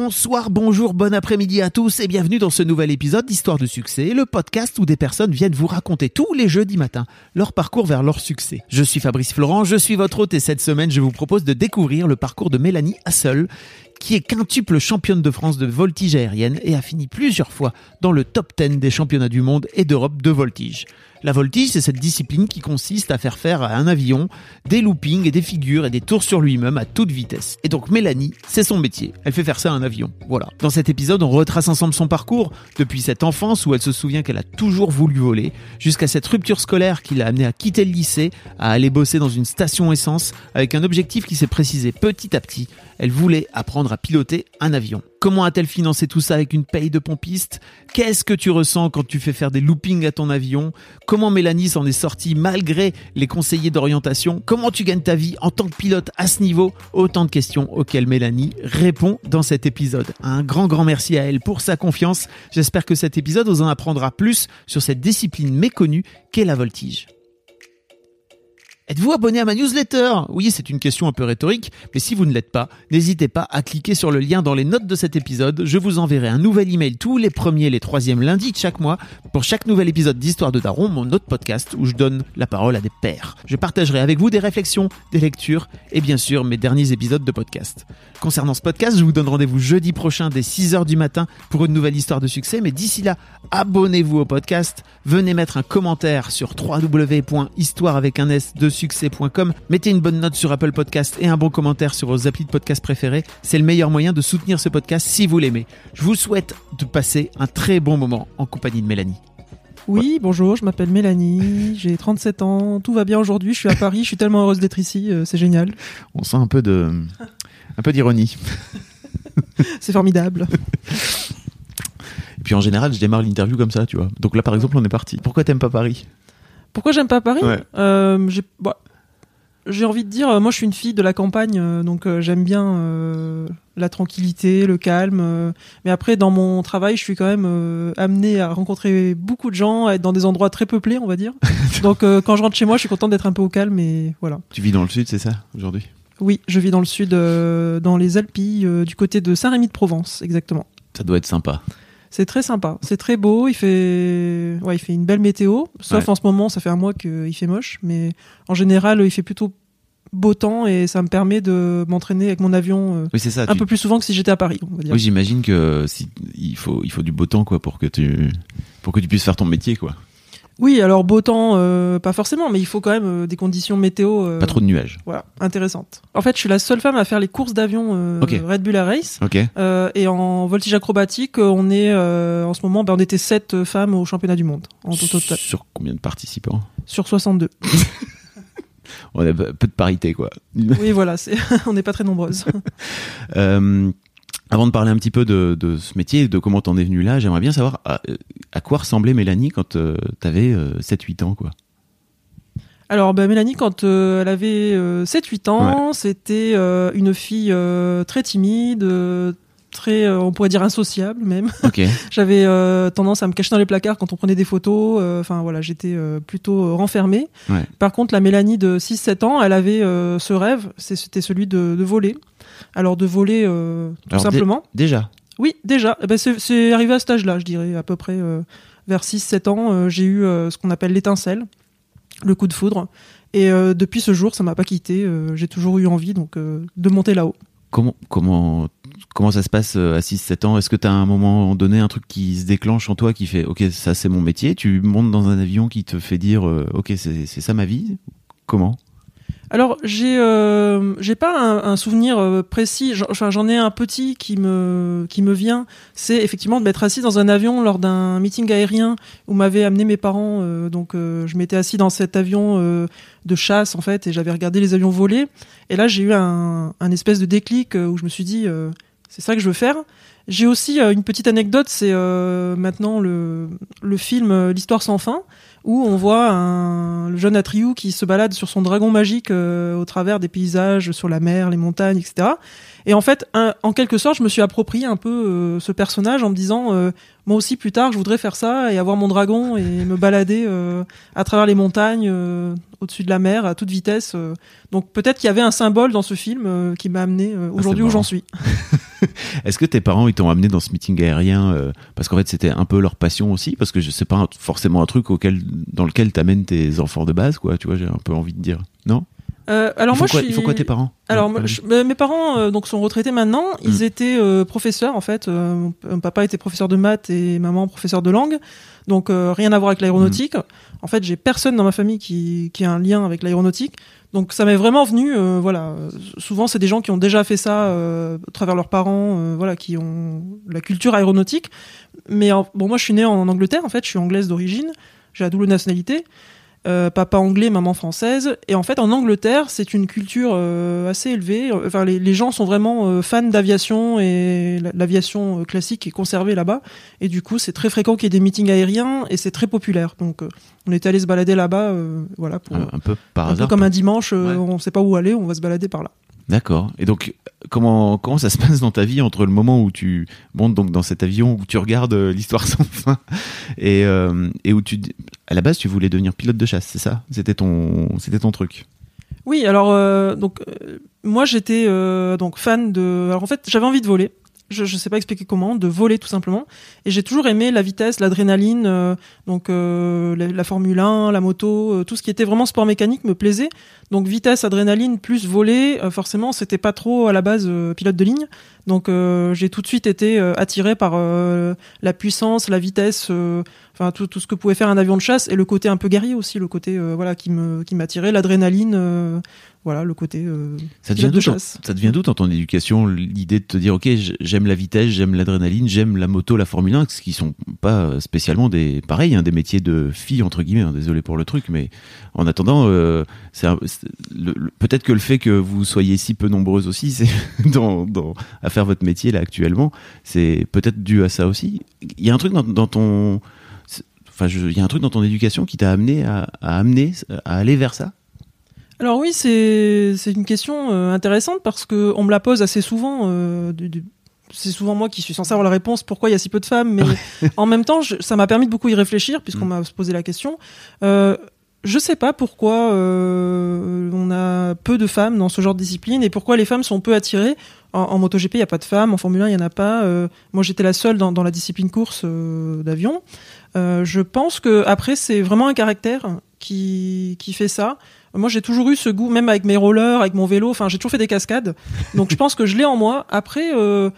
Bonsoir, bonjour, bon après-midi à tous et bienvenue dans ce nouvel épisode d'Histoire de succès, le podcast où des personnes viennent vous raconter tous les jeudis matins leur parcours vers leur succès. Je suis Fabrice Florent, je suis votre hôte et cette semaine je vous propose de découvrir le parcours de Mélanie Hassel qui est quintuple championne de France de voltige aérienne et a fini plusieurs fois dans le top 10 des championnats du monde et d'Europe de voltige. La voltige, c'est cette discipline qui consiste à faire faire à un avion des loopings et des figures et des tours sur lui-même à toute vitesse. Et donc Mélanie, c'est son métier. Elle fait faire ça à un avion. Voilà. Dans cet épisode, on retrace ensemble son parcours depuis cette enfance où elle se souvient qu'elle a toujours voulu voler, jusqu'à cette rupture scolaire qui l'a amenée à quitter le lycée, à aller bosser dans une station essence avec un objectif qui s'est précisé petit à petit. Elle voulait apprendre à piloter un avion. Comment a-t-elle financé tout ça avec une paye de pompiste? Qu'est-ce que tu ressens quand tu fais faire des loopings à ton avion? Comment Mélanie s'en est sortie malgré les conseillers d'orientation? Comment tu gagnes ta vie en tant que pilote à ce niveau? Autant de questions auxquelles Mélanie répond dans cet épisode. Un grand grand merci à elle pour sa confiance. J'espère que cet épisode vous en apprendra plus sur cette discipline méconnue qu'est la voltige. Êtes-vous abonné à ma newsletter? Oui, c'est une question un peu rhétorique, mais si vous ne l'êtes pas, n'hésitez pas à cliquer sur le lien dans les notes de cet épisode. Je vous enverrai un nouvel email tous les premiers et les troisièmes lundis de chaque mois pour chaque nouvel épisode d'Histoire de Daron, mon autre podcast où je donne la parole à des pairs. Je partagerai avec vous des réflexions, des lectures et bien sûr mes derniers épisodes de podcast. Concernant ce podcast, je vous donne rendez-vous jeudi prochain dès 6h du matin pour une nouvelle histoire de succès, mais d'ici là, abonnez-vous au podcast, venez mettre un commentaire sur www.histoire avec un S de succès.com. Mettez une bonne note sur Apple Podcast et un bon commentaire sur vos applis de podcast préférés. C'est le meilleur moyen de soutenir ce podcast si vous l'aimez. Je vous souhaite de passer un très bon moment en compagnie de Mélanie. Oui, bonjour, je m'appelle Mélanie, j'ai 37 ans, tout va bien aujourd'hui, je suis à Paris, je suis tellement heureuse d'être ici, euh, c'est génial. On sent un peu de, un peu d'ironie. c'est formidable. Et puis en général, je démarre l'interview comme ça, tu vois. Donc là, par exemple, on est parti. Pourquoi t'aimes pas Paris? Pourquoi j'aime pas Paris Ouais. Euh, j'ai bah, j'ai envie de dire, euh, moi je suis une fille de la campagne, euh, donc euh, j'aime bien euh, la tranquillité, le calme. euh, mais après, dans mon travail, je suis quand même euh, amenée à rencontrer beaucoup de gens, à être dans des endroits très peuplés, on va dire. donc euh, quand je rentre chez moi, je suis contente d'être un peu au calme et voilà. Tu vis dans le sud, c'est ça, aujourd'hui? Oui, je vis dans le sud, euh, dans les Alpilles, euh, du côté de Saint-Rémy-de-Provence, exactement. Ça doit être sympa. C'est très sympa, c'est très beau, il fait, ouais, il fait une belle météo, sauf Ouais. en ce moment, ça fait un mois qu'il fait moche, mais en général, il fait plutôt beau temps et ça me permet de m'entraîner avec mon avion euh, Oui, c'est ça. un tu- peu plus souvent que si j'étais à Paris, on va dire. Oui, j'imagine que si, il faut, il faut du beau temps, quoi, pour que tu, pour que tu puisses faire ton métier, quoi. Oui, alors beau temps, euh, pas forcément, mais il faut quand même euh, des conditions météo euh, Pas trop de nuages. voilà, intéressantes. En fait, je suis la seule femme à faire les courses d'avion. Red Bull Air Race. Et en voltige acrobatique, on est en ce moment, ben, on était sept femmes au championnat du monde en total, Sur combien de participants? Sur 62. On a peu de parité, quoi. Oui, voilà, on n'est pas très nombreuses. Euh, avant de parler un petit peu de, de ce métier, et de comment t'en es venu là, j'aimerais bien savoir à, à quoi ressemblait Mélanie quand euh, t'avais euh, 7-8 ans, quoi? Alors, bah, Mélanie, quand euh, elle avait euh, 7-8 ans, c'était euh, une fille euh, très timide, euh, très, euh, on pourrait dire insociable même. J'avais euh, tendance à me cacher dans les placards quand on prenait des photos. euh, Enfin voilà, j'étais euh, plutôt euh, renfermée. Ouais. Par contre, la Mélanie de 6-7 ans, elle avait euh, ce rêve, c'était celui de, de voler. Alors de voler euh, tout Alors, simplement. Déjà. Oui, déjà. Eh ben, c'est- arrivé à cet âge-là, je dirais, à peu près euh, vers 6-7 ans, euh, j'ai eu ce qu'on appelle l'étincelle, le coup de foudre. Et depuis ce jour, ça m'a pas quitté. j'ai toujours eu envie donc de monter là-haut. Comment, comment, comment ça se passe à 6-7 ans? Est-ce que t'as à un moment donné un truc qui se déclenche en toi qui fait Ok, ça c'est mon métier? Tu montes dans un avion qui te fait dire Ok, c'est ça ma vie? Comment? Alors j'ai euh, j'ai pas un, souvenir euh, précis. Enfin j'en ai un petit qui me qui me vient. C'est effectivement de m'être assis dans un avion lors d'un meeting aérien où m'avaient amené mes parents. euh, donc euh, je m'étais assis dans cet avion euh, de chasse en fait et j'avais regardé les avions voler. Et là j'ai eu un un espèce de déclic euh, où je me suis dit c'est ça que je veux faire. J'ai aussi euh, une petite anecdote. C'est euh, maintenant le le film euh, L'histoire sans fin où on voit un, le jeune Atriou qui se balade sur son dragon magique euh, au travers des paysages, sur la mer, les montagnes, etc. Et en fait, un- en quelque sorte, je me suis approprié un peu euh, ce personnage en me disant, euh, moi aussi plus tard, je voudrais faire ça et avoir mon dragon et me balader euh, à travers les montagnes, euh, au-dessus de la mer, à toute vitesse. Donc peut-être qu'il y avait un symbole dans ce film euh, qui m'a amené euh, aujourd'hui où j'en suis. Est-ce que tes parents ils t'ont amené dans ce meeting aérien euh, parce qu'en fait c'était un peu leur passion aussi parce que je sais pas un- forcément un truc auquel dans lequel t'amènes tes enfants de base quoi tu vois j'ai un peu envie de dire non? Euh, alors moi, quoi, je suis... il faut quoi tes parents? Alors, Ouais, je- mes parents euh, donc sont retraités maintenant. Ils Mm. étaient euh, professeurs en fait. Mon papa était professeur de maths et maman professeur de langue. Donc euh, rien à voir avec l'aéronautique. Mm. En fait, j'ai personne dans ma famille qui, qui a un lien avec l'aéronautique. Donc ça m'est vraiment venu. euh, voilà. Souvent, c'est des gens qui ont déjà fait ça euh, à travers leurs parents. voilà, qui ont la culture aéronautique. Mais bon, moi, je suis née en Angleterre. En fait, je suis anglaise d'origine. J'ai la double nationalité. Euh, papa anglais, maman française. Et en fait, en Angleterre, c'est une culture euh, assez élevée. Enfin, les, les gens sont vraiment euh, fans d'aviation et la- l'aviation euh, classique est conservée là-bas. Et du coup, c'est très fréquent qu'il y ait des meetings aériens et c'est très populaire. Donc, euh, on était allé se balader là-bas, euh, voilà, pour, un, un peu par un peu hasard comme un dimanche. euh, Ouais. On sait pas où aller, on va se balader par là. D'accord. Et donc, comment comment ça se passe dans ta vie entre le moment où tu montes donc dans cet avion où tu regardes euh, l'histoire sans fin et euh, et où tu à la base tu voulais devenir pilote de chasse, c'est ça? C'était ton c'était ton truc? Oui, alors euh, donc moi j'étais donc fan de. Alors en fait, j'avais envie de voler. Je, je sais pas expliquer comment, de voler tout simplement. Et j'ai toujours aimé la vitesse, l'adrénaline, euh, donc euh, la, Formule 1, la moto, euh, tout ce qui était vraiment sport mécanique me plaisait. Donc vitesse, adrénaline plus voler, euh, forcément c'était pas trop à la base euh, pilote de ligne. Donc euh, j'ai tout de suite été attiré par la puissance, la vitesse, enfin tout, tout ce que pouvait faire un avion de chasse et le côté un peu guerrier aussi, le côté euh, voilà qui me qui m'attirait, l'adrénaline, euh, voilà le côté euh, Ça devient d'où ça devient d'où dans ton éducation l'idée de te dire ok j'aime la vitesse, j'aime l'adrénaline, j'aime la moto, la Formule 1, ce qui sont pas spécialement des pareil hein, des métiers de filles entre guillemets. hein, désolé pour le truc, mais en attendant euh, c'est peut-être que le fait que vous soyez si peu nombreuses aussi, c'est dans, dans à faire votre métier là actuellement, c'est peut-être dû à ça aussi. Il y a un truc dans, dans ton Enfin, il y a un truc dans ton éducation qui t'a amené à, à amener à aller vers ça? Alors oui, c'est une question euh, intéressante parce que on me la pose assez souvent. euh, c'est souvent moi qui suis censé avoir la réponse pourquoi il y a si peu de femmes, mais en même temps, je- ça m'a permis de beaucoup y réfléchir puisqu'on Mm. m'a posé la question. Euh, je sais pas pourquoi euh, on a peu de femmes dans ce genre de discipline et pourquoi les femmes sont peu attirées. En, en MotoGP, il y a pas de femmes, en Formule 1, il y en a pas. Euh, moi, j'étais la seule dans, dans la discipline course euh, d'avion. Euh, je pense que après, c'est vraiment un caractère qui qui fait ça. Moi, j'ai toujours eu ce goût, même avec mes rollers, avec mon vélo. Enfin, j'ai toujours fait des cascades. Donc, je pense que je l'ai en moi. Après, euh,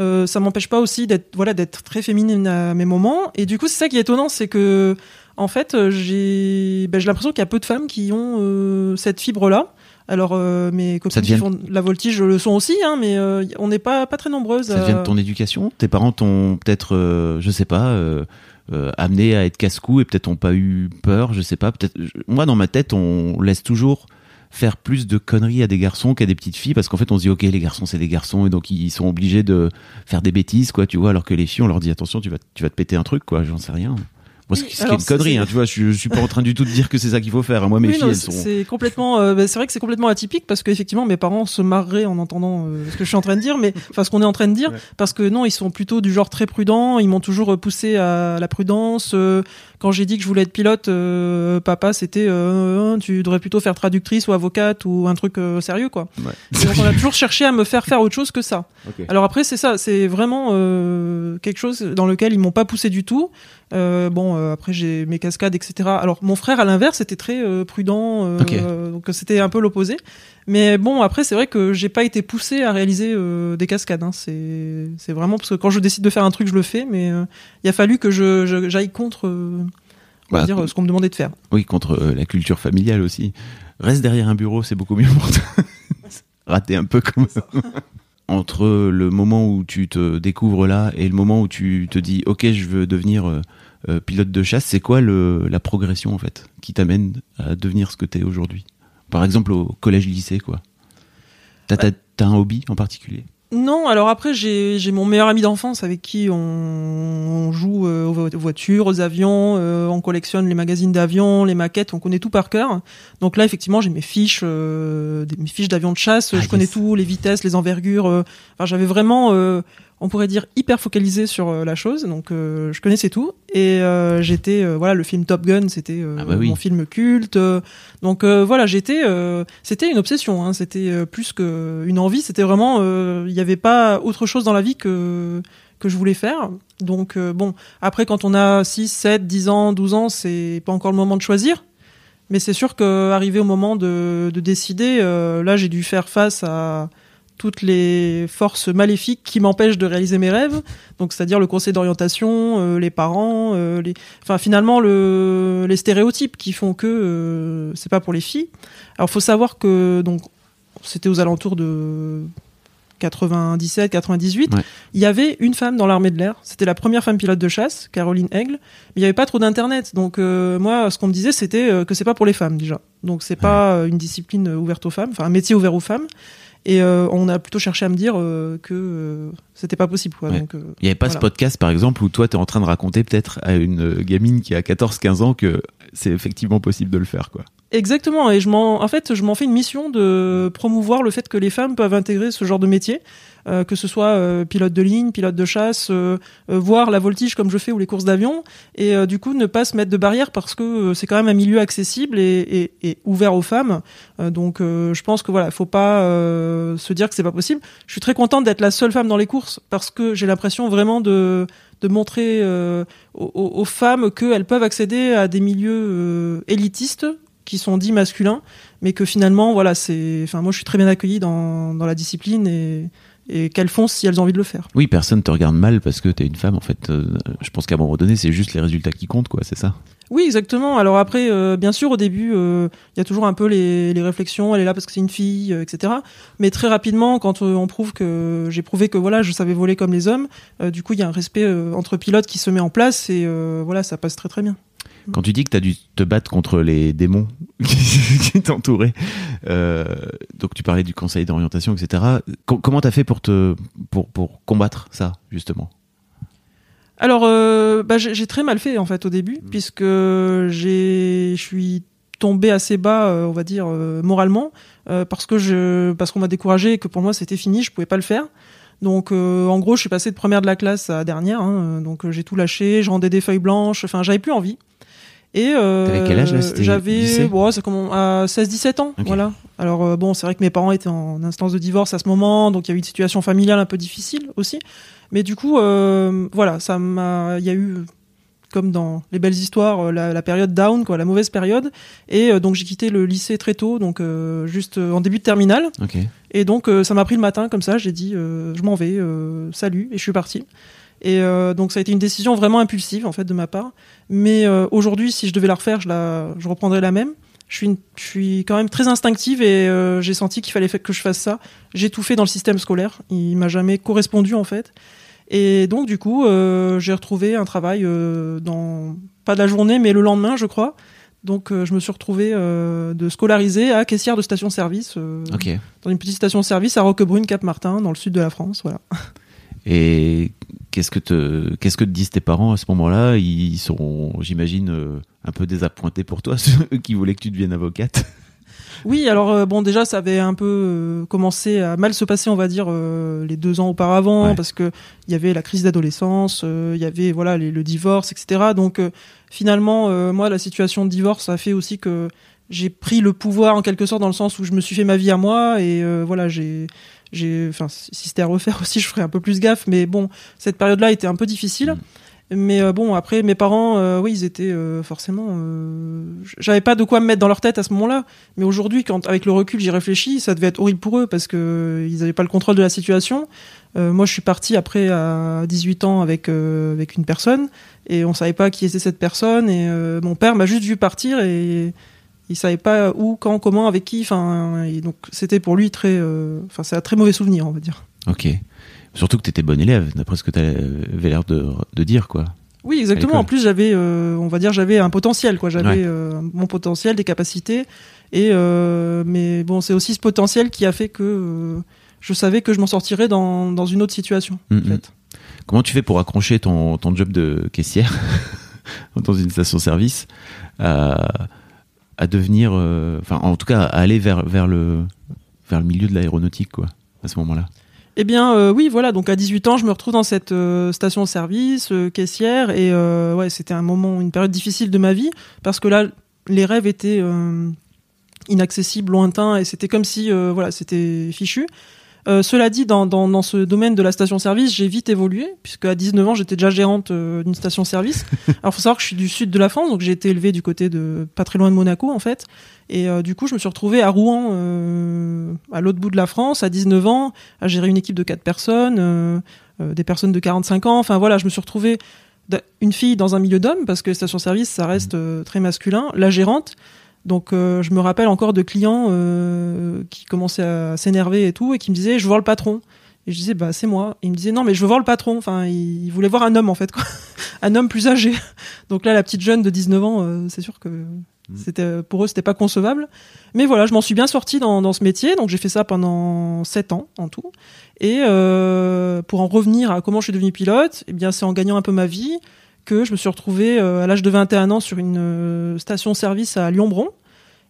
euh, ça m'empêche pas aussi d'être, voilà, d'être très féminine à mes moments. Et du coup, c'est ça qui est étonnant, c'est que, en fait, j'ai, ben, j'ai l'impression qu'il y a peu de femmes qui ont euh, cette fibre-là. Alors, euh, mes copines devient- qui font la voltige le sont aussi, hein, mais euh, on n'est pas pas très nombreuses. Ça vient de ton éducation? Tes parents t'ont peut-être, je sais pas, euh, euh, amené à être casse-cou et peut-être ont pas eu peur, je sais pas. Peut-être. Moi, dans ma tête, on laisse toujours faire plus de conneries à des garçons qu'à des petites filles parce qu'en fait on se dit ok les garçons c'est des garçons et donc ils sont obligés de faire des bêtises quoi tu vois alors que les filles on leur dit attention tu vas tu vas te péter un truc quoi j'en sais rien moi ce Oui, qui est une connerie hein, tu vois je, je suis pas en train du tout de dire que c'est ça qu'il faut faire hein. moi mes Oui, filles non, elles sont C'est complètement. euh, bah, c'est vrai que c'est complètement atypique parce qu'effectivement mes parents se marreraient en entendant euh, ce que je suis en train de dire, mais enfin ce qu'on est en train de dire, Ouais. parce que non, ils sont plutôt du genre très prudents. Ils m'ont toujours poussé à la prudence. euh, quand j'ai dit que je voulais être pilote, euh, papa c'était euh, tu devrais plutôt faire traductrice ou avocate ou un truc sérieux quoi. Ouais. Donc on a toujours cherché à me faire faire autre chose que ça. Ok. Alors après c'est ça, c'est vraiment euh, quelque chose dans lequel ils m'ont pas poussé du tout. Euh, bon euh, après j'ai mes cascades etc. Alors mon frère à l'inverse était très euh, prudent, donc c'était un peu l'opposé. Mais bon après c'est vrai que j'ai pas été poussé à réaliser des cascades. Hein. C'est c'est vraiment parce que quand je décide de faire un truc je le fais, mais il a fallu que je j'aille contre. Bah, dire, ce qu'on me demandait de faire. Oui, contre la culture familiale aussi. Reste derrière un bureau, c'est beaucoup mieux pour toi. Rater un peu comme Entre le moment où tu te découvres là et le moment où tu te dis ok je veux devenir euh, pilote de chasse, c'est quoi le, la progression en fait qui t'amène à devenir ce que tu es aujourd'hui? Par exemple au collège-lycée quoi. T'as t'as- t'as un hobby en particulier? Non, alors après j'ai j'ai mon meilleur ami d'enfance avec qui on, on joue euh, aux vo- aux voitures, aux avions, euh, on collectionne les magazines d'avions, les maquettes, on connaît tout par cœur. Donc là effectivement j'ai mes fiches, euh, des- mes fiches d'avions de chasse, Ah, je connais tout, les vitesses, les envergures. euh, Enfin j'avais vraiment, euh, on pourrait dire hyper focalisé sur euh, la chose. Donc euh, je connaissais tout et euh, j'étais euh, voilà le film Top Gun c'était euh, Ah bah oui. mon film culte. donc euh, voilà j'étais, euh, c'était une obsession, hein, c'était plus qu'une envie, c'était vraiment, euh, il n'y avait pas autre chose dans la vie que que je voulais faire. Donc euh, bon, après quand on a 6, 7, 10 ans, 12 ans, c'est pas encore le moment de choisir. Mais c'est sûr qu'arrivé au moment de, de décider, euh, là j'ai dû faire face à toutes les forces maléfiques qui m'empêchent de réaliser mes rêves. Donc c'est-à-dire le conseil d'orientation, euh, les parents, euh, les... enfin finalement le... les stéréotypes qui font que euh, c'est pas pour les filles. Alors faut savoir que donc c'était aux alentours de 97, 98. Ouais. Il y avait une femme dans l'armée de l'air. C'était la première femme pilote de chasse, Caroline Aigle. Mais il n'y avait pas trop d'internet. Donc euh, moi, ce qu'on me disait, c'était que c'est pas pour les femmes déjà. Donc c'est pas euh, une discipline ouverte aux femmes, enfin un métier ouvert aux femmes. Et euh, on a plutôt cherché à me dire euh, que euh, c'était pas possible. Quoi. Ouais. Donc, Il n'y avait pas ce podcast, par exemple, où toi, tu es en train de raconter peut-être à une gamine qui a 14-15 ans que c'est effectivement possible de le faire, quoi. Exactement, et je m'en, en fait, je m'en fais une mission de promouvoir le fait que les femmes peuvent intégrer ce genre de métier, euh, que ce soit euh, pilote de ligne, pilote de chasse, euh, voir la voltige comme je fais ou les courses d'avion, et du coup ne pas se mettre de barrière parce que c'est quand même un milieu accessible et, ouvert aux femmes. Donc je pense que voilà, faut pas se dire que c'est pas possible. Je suis très contente d'être la seule femme dans les courses parce que j'ai l'impression vraiment de montrer aux, femmes qu'elles peuvent accéder à des milieux élitistes qui sont dits masculins, mais que finalement, voilà, c'est. Enfin, moi, je suis très bien accueillie dans, dans la discipline et, et qu'elles font si elles ont envie de le faire. Oui, personne te regarde mal parce que tu es une femme, en fait. Euh, je pense qu'à un moment donné, c'est juste les résultats qui comptent, quoi, c'est ça? Oui, exactement. Alors après, euh, bien sûr, au début, euh, il y a toujours un peu les, les réflexions. Elle est là parce que c'est une fille, etc. Mais très rapidement, quand on prouve que j'ai prouvé que voilà, je savais voler comme les hommes, du coup, il y a un respect entre pilotes qui se met en place et voilà, ça passe très très bien. Quand tu dis que tu as dû te battre contre les démons qui t'entouraient, euh, donc tu parlais du conseil d'orientation, etc. Co- comment tu as fait pour, te, pour, pour combattre ça, justement? Alors, euh, bah, j'ai très mal fait en fait au début, puisque j'ai, je suis tombé assez bas, euh, on va dire moralement, parce que je, parce qu'on m'a découragé et que pour moi c'était fini, je pouvais pas le faire. Donc, euh, en gros, je suis passé de première de la classe à dernière, hein, donc euh, j'ai tout lâché, je rendais des feuilles blanches, enfin, j'avais plus envie. Et euh, quel âge, là J'avais, bon, c'est comment, à 16-17 ans, voilà. Alors euh, bon, c'est vrai que mes parents étaient en instance de divorce à ce moment, donc il y a eu une situation familiale un peu difficile aussi. Mais du coup, euh, voilà, ça m'a, il y a eu comme dans les belles histoires, euh, la, la période down, quoi, la mauvaise période. Et euh, donc j'ai quitté le lycée très tôt, donc euh, juste euh, en début de terminale. Et donc ça m'a pris le matin comme ça, j'ai dit je m'en vais, salut, et je suis parti. Et euh, donc ça a été une décision vraiment impulsive en fait de ma part. Mais euh, aujourd'hui, si je devais la refaire, je la, je reprendrais la même. Je suis, une- je suis quand même très instinctive et euh, j'ai senti qu'il fallait fa- que je fasse ça. J'ai tout fait dans le système scolaire. Il m'a jamais correspondu en fait. Et donc du coup, euh, j'ai retrouvé un travail euh, dans pas de la journée, mais le lendemain, je crois. Donc euh, je me suis retrouvé euh, de scolariser à caissière de station-service euh, Ok. dans une petite station-service à Roquebrune, Cap-Martin, dans le sud de la France. Voilà. Et qu'est-ce que te, qu'est-ce que te disent tes parents à ce moment-là? Ils sont, j'imagine, euh, un peu désappointés pour toi, ceux qui voulaient que tu deviennes avocate. Oui, alors euh, bon, déjà, ça avait un peu euh, commencé à mal se passer, on va dire, euh, les deux ans auparavant, Ouais. parce que il y avait la crise d'adolescence, il y avait voilà les- le divorce, etc. Donc finalement, moi, la situation de divorce a fait aussi que j'ai pris le pouvoir en quelque sorte dans le sens où je me suis fait ma vie à moi et voilà, j'ai j'ai enfin si c'était à refaire aussi, je ferais un peu plus gaffe, mais bon, cette période-là était un peu difficile. Mm. Mais euh, bon, après, mes parents, euh, oui, ils étaient euh, forcément. J'avais pas de quoi me mettre dans leur tête à ce moment-là. Mais aujourd'hui, quand avec le recul, j'y réfléchis, ça devait être horrible pour eux parce que ils avaient pas le contrôle de la situation. Moi, je suis parti après à 18 ans avec avec une personne et on savait pas qui était cette personne. Et mon père m'a juste vu partir et il savait pas où, quand, comment, avec qui. Enfin, et donc c'était pour lui très. euh, Enfin, c'est un très mauvais souvenir, on va dire. Ok. Surtout que t'étais bon élève, d'après ce que t'avais l'air de, de dire, quoi. Oui, exactement. En plus, j'avais, euh, on va dire, j'avais un potentiel, quoi. J'avais Ouais. euh, mon potentiel, des capacités. Et euh, mais bon, c'est aussi ce potentiel qui a fait que euh, je savais que je m'en sortirais dans, dans une autre situation. Mm, En fait. Comment tu fais pour accrocher ton, ton job de caissière dans une station-service à, à devenir, euh, enfin, en tout cas, à aller vers, vers, le, vers le milieu de l'aéronautique, quoi, à ce moment-là Eh bien, euh, oui, voilà. Donc à 18 ans, je me retrouve dans cette euh, station-service caissière et ouais, c'était un moment, une période difficile de ma vie parce que là, les rêves étaient inaccessibles, lointains et c'était comme si, voilà, c'était fichu. Euh, cela dit, dans, dans, dans ce domaine de la station-service, j'ai vite évolué, puisque à 19 ans, j'étais déjà gérante euh, d'une station-service. Alors, faut savoir que je suis du sud de la France, donc j'ai été élevée du côté de pas très loin de Monaco, en fait. Et euh, du coup, je me suis retrouvée à Rouen, à l'autre bout de la France, à 19 ans, à gérer une équipe de quatre personnes, des personnes de 45 ans. Enfin voilà, je me suis retrouvée une fille dans un milieu d'hommes, parce que station-service, ça reste très masculin. La gérante. Donc euh, je me rappelle encore de clients euh, qui commençaient à s'énerver et tout, et qui me disaient, je veux voir le patron. Et je disais, bah c'est moi. Et il me disait, non, mais je veux voir le patron. Enfin, il, il voulait voir un homme, en fait, quoi. un homme plus âgé. Donc là, la petite jeune de 19 ans, euh, c'est sûr que c'était pour eux, c'était pas concevable. Mais voilà, je m'en suis bien sortie dans, dans ce métier. Donc j'ai fait ça pendant 7 ans en tout. Et euh, pour en revenir à comment je suis devenu pilote, eh bien c'est en gagnant un peu ma vie que je me suis retrouvé euh, à l'âge de 21 ans sur une euh, station-service à Lyon-Bron.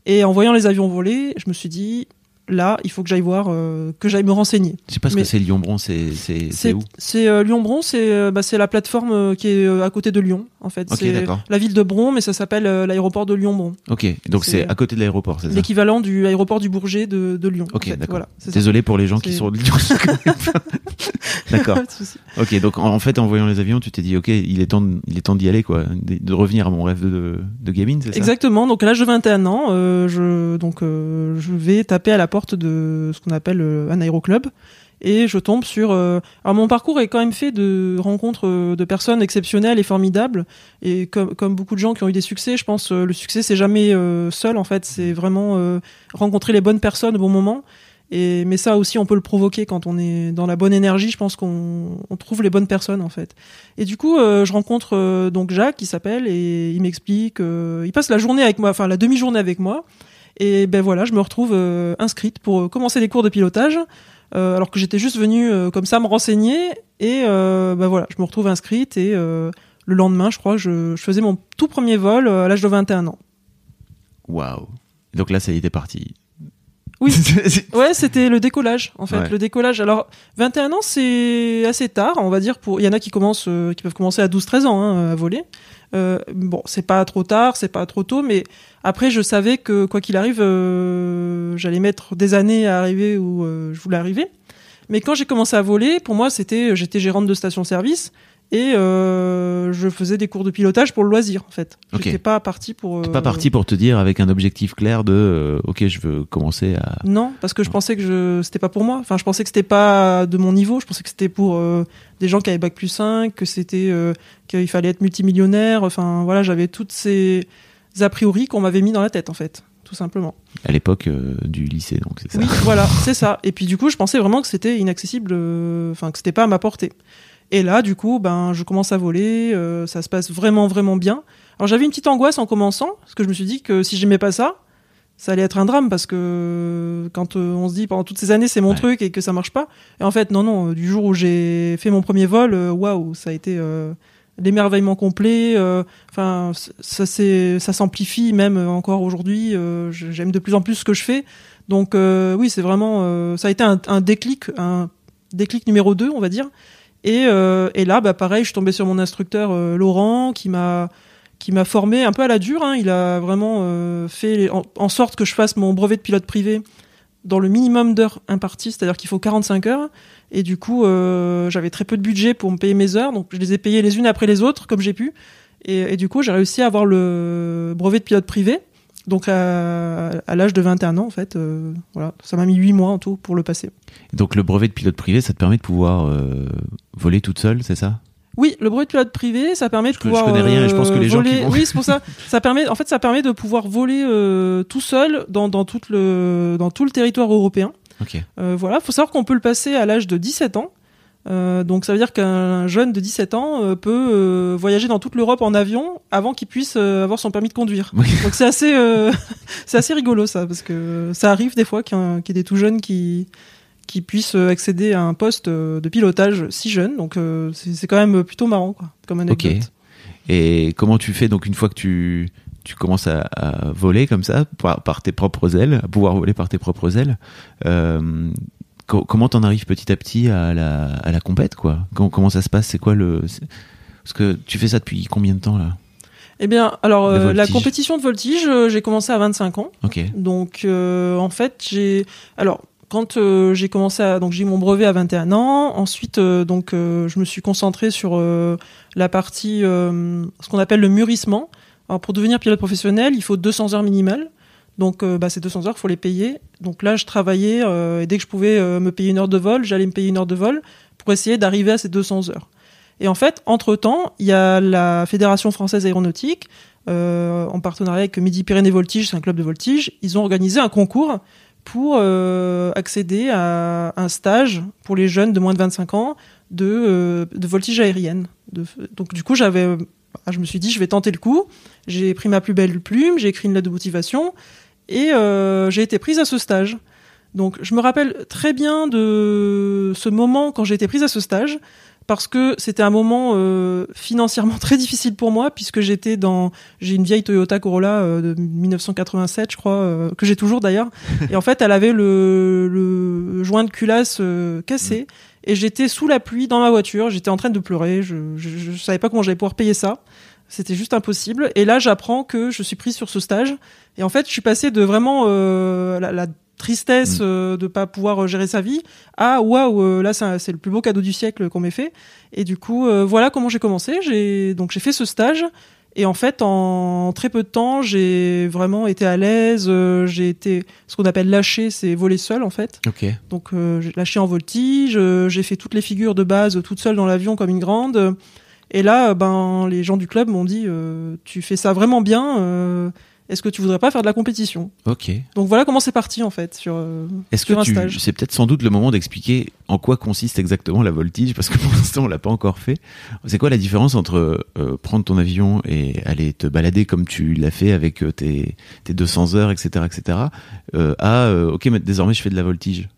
Et en voyant les avions voler, je me suis dit, là, il faut que j'aille voir, euh, que j'aille me renseigner. Je sais pas ce Mais- que c'est Lyon-Bron, c'est c'est- c'est C'est où c'est, euh, Lyon-Bron, c'est euh, bah, c'est la plateforme euh, qui est à côté de Lyon, en fait. C'est la ville de Bron, mais ça s'appelle l'aéroport de Lyon-Bron. Ok, donc C'est- c'est à côté de l'aéroport, c'est ça L'équivalent du aéroport du Bourget de, de Lyon. en Ok, fait. d'accord. Voilà, c'est ça. Désolé pour les gens qui C'est- sont de Lyon. D'accord. Ok, donc en, en fait, en voyant les avions, tu t'es dit, ok, il est temps, de- il est temps d'y aller, quoi, de, de revenir à mon rêve de, de gamine, c'est ça? Exactement. Donc à l'âge de 21 ans, je donc je vais taper à la porte de ce qu'on appelle euh, un aéroclub et je tombe sur. euh, Alors mon parcours est quand même fait de rencontres euh, de personnes exceptionnelles et formidables et comme comme beaucoup de gens qui ont eu des succès, je pense le succès c'est jamais seul en fait, c'est vraiment rencontrer les bonnes personnes au bon moment. Et mais ça aussi on peut le provoquer quand on est dans la bonne énergie. Je pense qu'on on trouve les bonnes personnes en fait. Et du coup, je rencontre donc Jacques qui s'appelle et il m'explique. il passe la journée avec moi, enfin la demi-journée avec moi. Et ben voilà, je me retrouve euh, inscrite pour euh, commencer les cours de pilotage, euh, alors que j'étais juste venue euh, comme ça me renseigner. Et ben voilà, je me retrouve inscrite et le lendemain, je crois, je, je faisais mon tout premier vol à l'âge de 21 ans. Waouh. Donc là, ça y était parti. Oui. Ouais, c'était le décollage en fait, Ouais. le décollage. Alors 21 ans, c'est assez tard, on va dire pour il y en a qui commencent qui peuvent commencer à 12-13 ans hein, à voler. Euh, bon, c'est pas trop tard, c'est pas trop tôt, mais après je savais que quoi qu'il arrive, euh, j'allais mettre des années à arriver où euh, je voulais arriver. Mais quand j'ai commencé à voler, pour moi, c'était j'étais gérante de station-service et euh, je faisais des cours de pilotage pour le loisir en fait. Ok. J'étais pas parti pour. T'es euh, pas parti pour te dire avec un objectif clair de, euh, ok, je veux commencer à. Non, parce que je pensais que je c'était pas pour moi. Enfin, je pensais que c'était pas de mon niveau. Je pensais que c'était pour euh, des gens qui avaient bac plus 5, que c'était euh, qu'il fallait être multimillionnaire. Enfin, voilà, j'avais toutes ces a priori qu'on m'avait mis dans la tête en fait, tout simplement. À l'époque euh, du lycée, donc c'est ça. Oui, voilà, c'est ça. Et puis du coup, je pensais vraiment que c'était inaccessible, euh, enfin que c'était pas à ma portée. Et là, du coup, ben, je commence à voler, euh, ça se passe vraiment, vraiment bien. Alors j'avais une petite angoisse en commençant, parce que je me suis dit que si j'aimais pas ça, ça allait être un drame, parce que quand euh, on se dit pendant toutes ces années c'est mon Ouais. truc et que ça marche pas, et en fait non, non, du jour où j'ai fait mon premier vol, euh, waouh, ça a été euh, l'émerveillement complet. Enfin, ça ça s'amplifie même encore aujourd'hui. euh, J'aime de plus en plus ce que je fais. Donc euh, oui, c'est vraiment, euh, ça a été un, un déclic, un déclic numéro 2, on va dire. Et, euh, et là, bah pareil, je suis tombé sur mon instructeur euh, Laurent qui m'a qui m'a formé un peu à la dure. hein. Il a vraiment euh, fait en, en sorte que je fasse mon brevet de pilote privé dans le minimum d'heures imparties, c'est-à-dire qu'il faut 45 heures. Et du coup, euh, j'avais très peu de budget pour me payer mes heures, donc je les ai payées les unes après les autres, comme j'ai pu. Et, et du coup, j'ai réussi à avoir le brevet de pilote privé. Donc à, à l'âge de 21 ans, en fait, euh, voilà, ça m'a mis 8 mois en tout pour le passer. Donc le brevet de pilote privé, ça te permet de pouvoir euh, voler toute seule, c'est ça? Oui, le brevet de pilote privé, ça permet de Je, je pouvoir. connais rien et je pense que les gens qui voler- vont- Oui, c'est pour ça. Ça permet, en fait, ça permet de pouvoir voler euh, tout seul dans, dans, toute le, dans tout le territoire européen. Ok. Euh, voilà, faut savoir qu'on peut le passer à l'âge de 17 ans. Euh, donc ça veut dire qu'un jeune de 17 ans euh, peut euh, voyager dans toute l'Europe en avion avant qu'il puisse avoir son permis de conduire. Oui. Donc c'est assez, c'est assez rigolo ça, parce que ça arrive des fois qu'il y, ait des tout jeunes qui qui puissent accéder à un poste de pilotage si jeune. Donc c'est quand même plutôt marrant quoi, comme anecdote. Ok. Et comment tu fais donc une fois que tu, tu commences à, à voler comme ça, par, par tes propres ailes, à pouvoir voler par tes propres ailes co- Comment t'en arrives petit à petit à la, à la compète quoi? Comment, comment ça se passe? C'est quoi le Parce que tu fais ça depuis combien de temps là? Eh bien, alors euh, la voltige. compétition de voltige, euh, j'ai commencé à 25 ans. Ok. Donc, euh, en fait, j'ai. Alors, quand euh, j'ai commencé à. Donc, j'ai eu mon brevet à 21 ans. Ensuite, euh, donc, euh, je me suis concentré sur euh, la partie. euh, ce qu'on appelle le mûrissement. Alors, pour devenir pilote professionnel, il faut 200 heures minimales. Donc, euh, bah, ces 200 heures, faut les payer. Donc là, je travaillais. euh, et dès que je pouvais euh, me payer une heure de vol, j'allais me payer une heure de vol pour essayer d'arriver à ces 200 heures. Et en fait, entre-temps, il y a la Fédération française aéronautique, en partenariat avec Midi Pyrénées Voltige, c'est un club de voltige, ils ont organisé un concours pour accéder à un stage pour les jeunes de moins de 25 ans de, voltige aérienne. Donc du coup, j'avais, euh, je me suis dit, je vais tenter le coup. J'ai pris ma plus belle plume, j'ai écrit une lettre de motivation et euh, j'ai été prise à ce stage. Donc je me rappelle très bien de ce moment quand j'ai été prise à ce stage parce que c'était un moment euh, financièrement très difficile pour moi puisque j'étais dans j'ai une vieille Toyota Corolla euh, de 1987 je crois euh, que j'ai toujours d'ailleurs. Et en fait elle avait le, le joint de culasse cassé. Et j'étais sous la pluie dans ma voiture. J'étais en train de pleurer. Je, je, je savais pas comment j'allais pouvoir payer ça c'était juste impossible. Et là j'apprends que je suis prise sur ce stage. Et en fait je suis passée de vraiment euh, la, la tristesse Mm. euh, de pas pouvoir euh, gérer sa vie à waouh euh, là c'est le plus beau cadeau du siècle qu'on m'ait fait. Et du coup euh, voilà comment j'ai commencé. J'ai donc j'ai fait ce stage. Et en fait en très peu de temps j'ai vraiment été à l'aise. Euh, j'ai été ce qu'on appelle lâché c'est voler seul en fait. Ok. donc euh, j'ai lâché en voltige, euh, j'ai fait toutes les figures de base toute seule dans l'avion comme une grande. Et là, euh, ben les gens du club m'ont dit euh, tu fais ça vraiment bien. euh, Est-ce que tu voudrais pas faire de la compétition? Ok. Donc voilà comment c'est parti en fait sur. Est-ce que un tu, stage. c'est peut-être sans doute le moment d'expliquer en quoi consiste exactement la voltige, parce que pour l'instant on l'a pas encore fait. C'est quoi la différence entre euh, prendre ton avion et aller te balader comme tu l'as fait avec tes, tes 200 heures, etc., etc., euh, à euh, ok, mais désormais je fais de la voltige?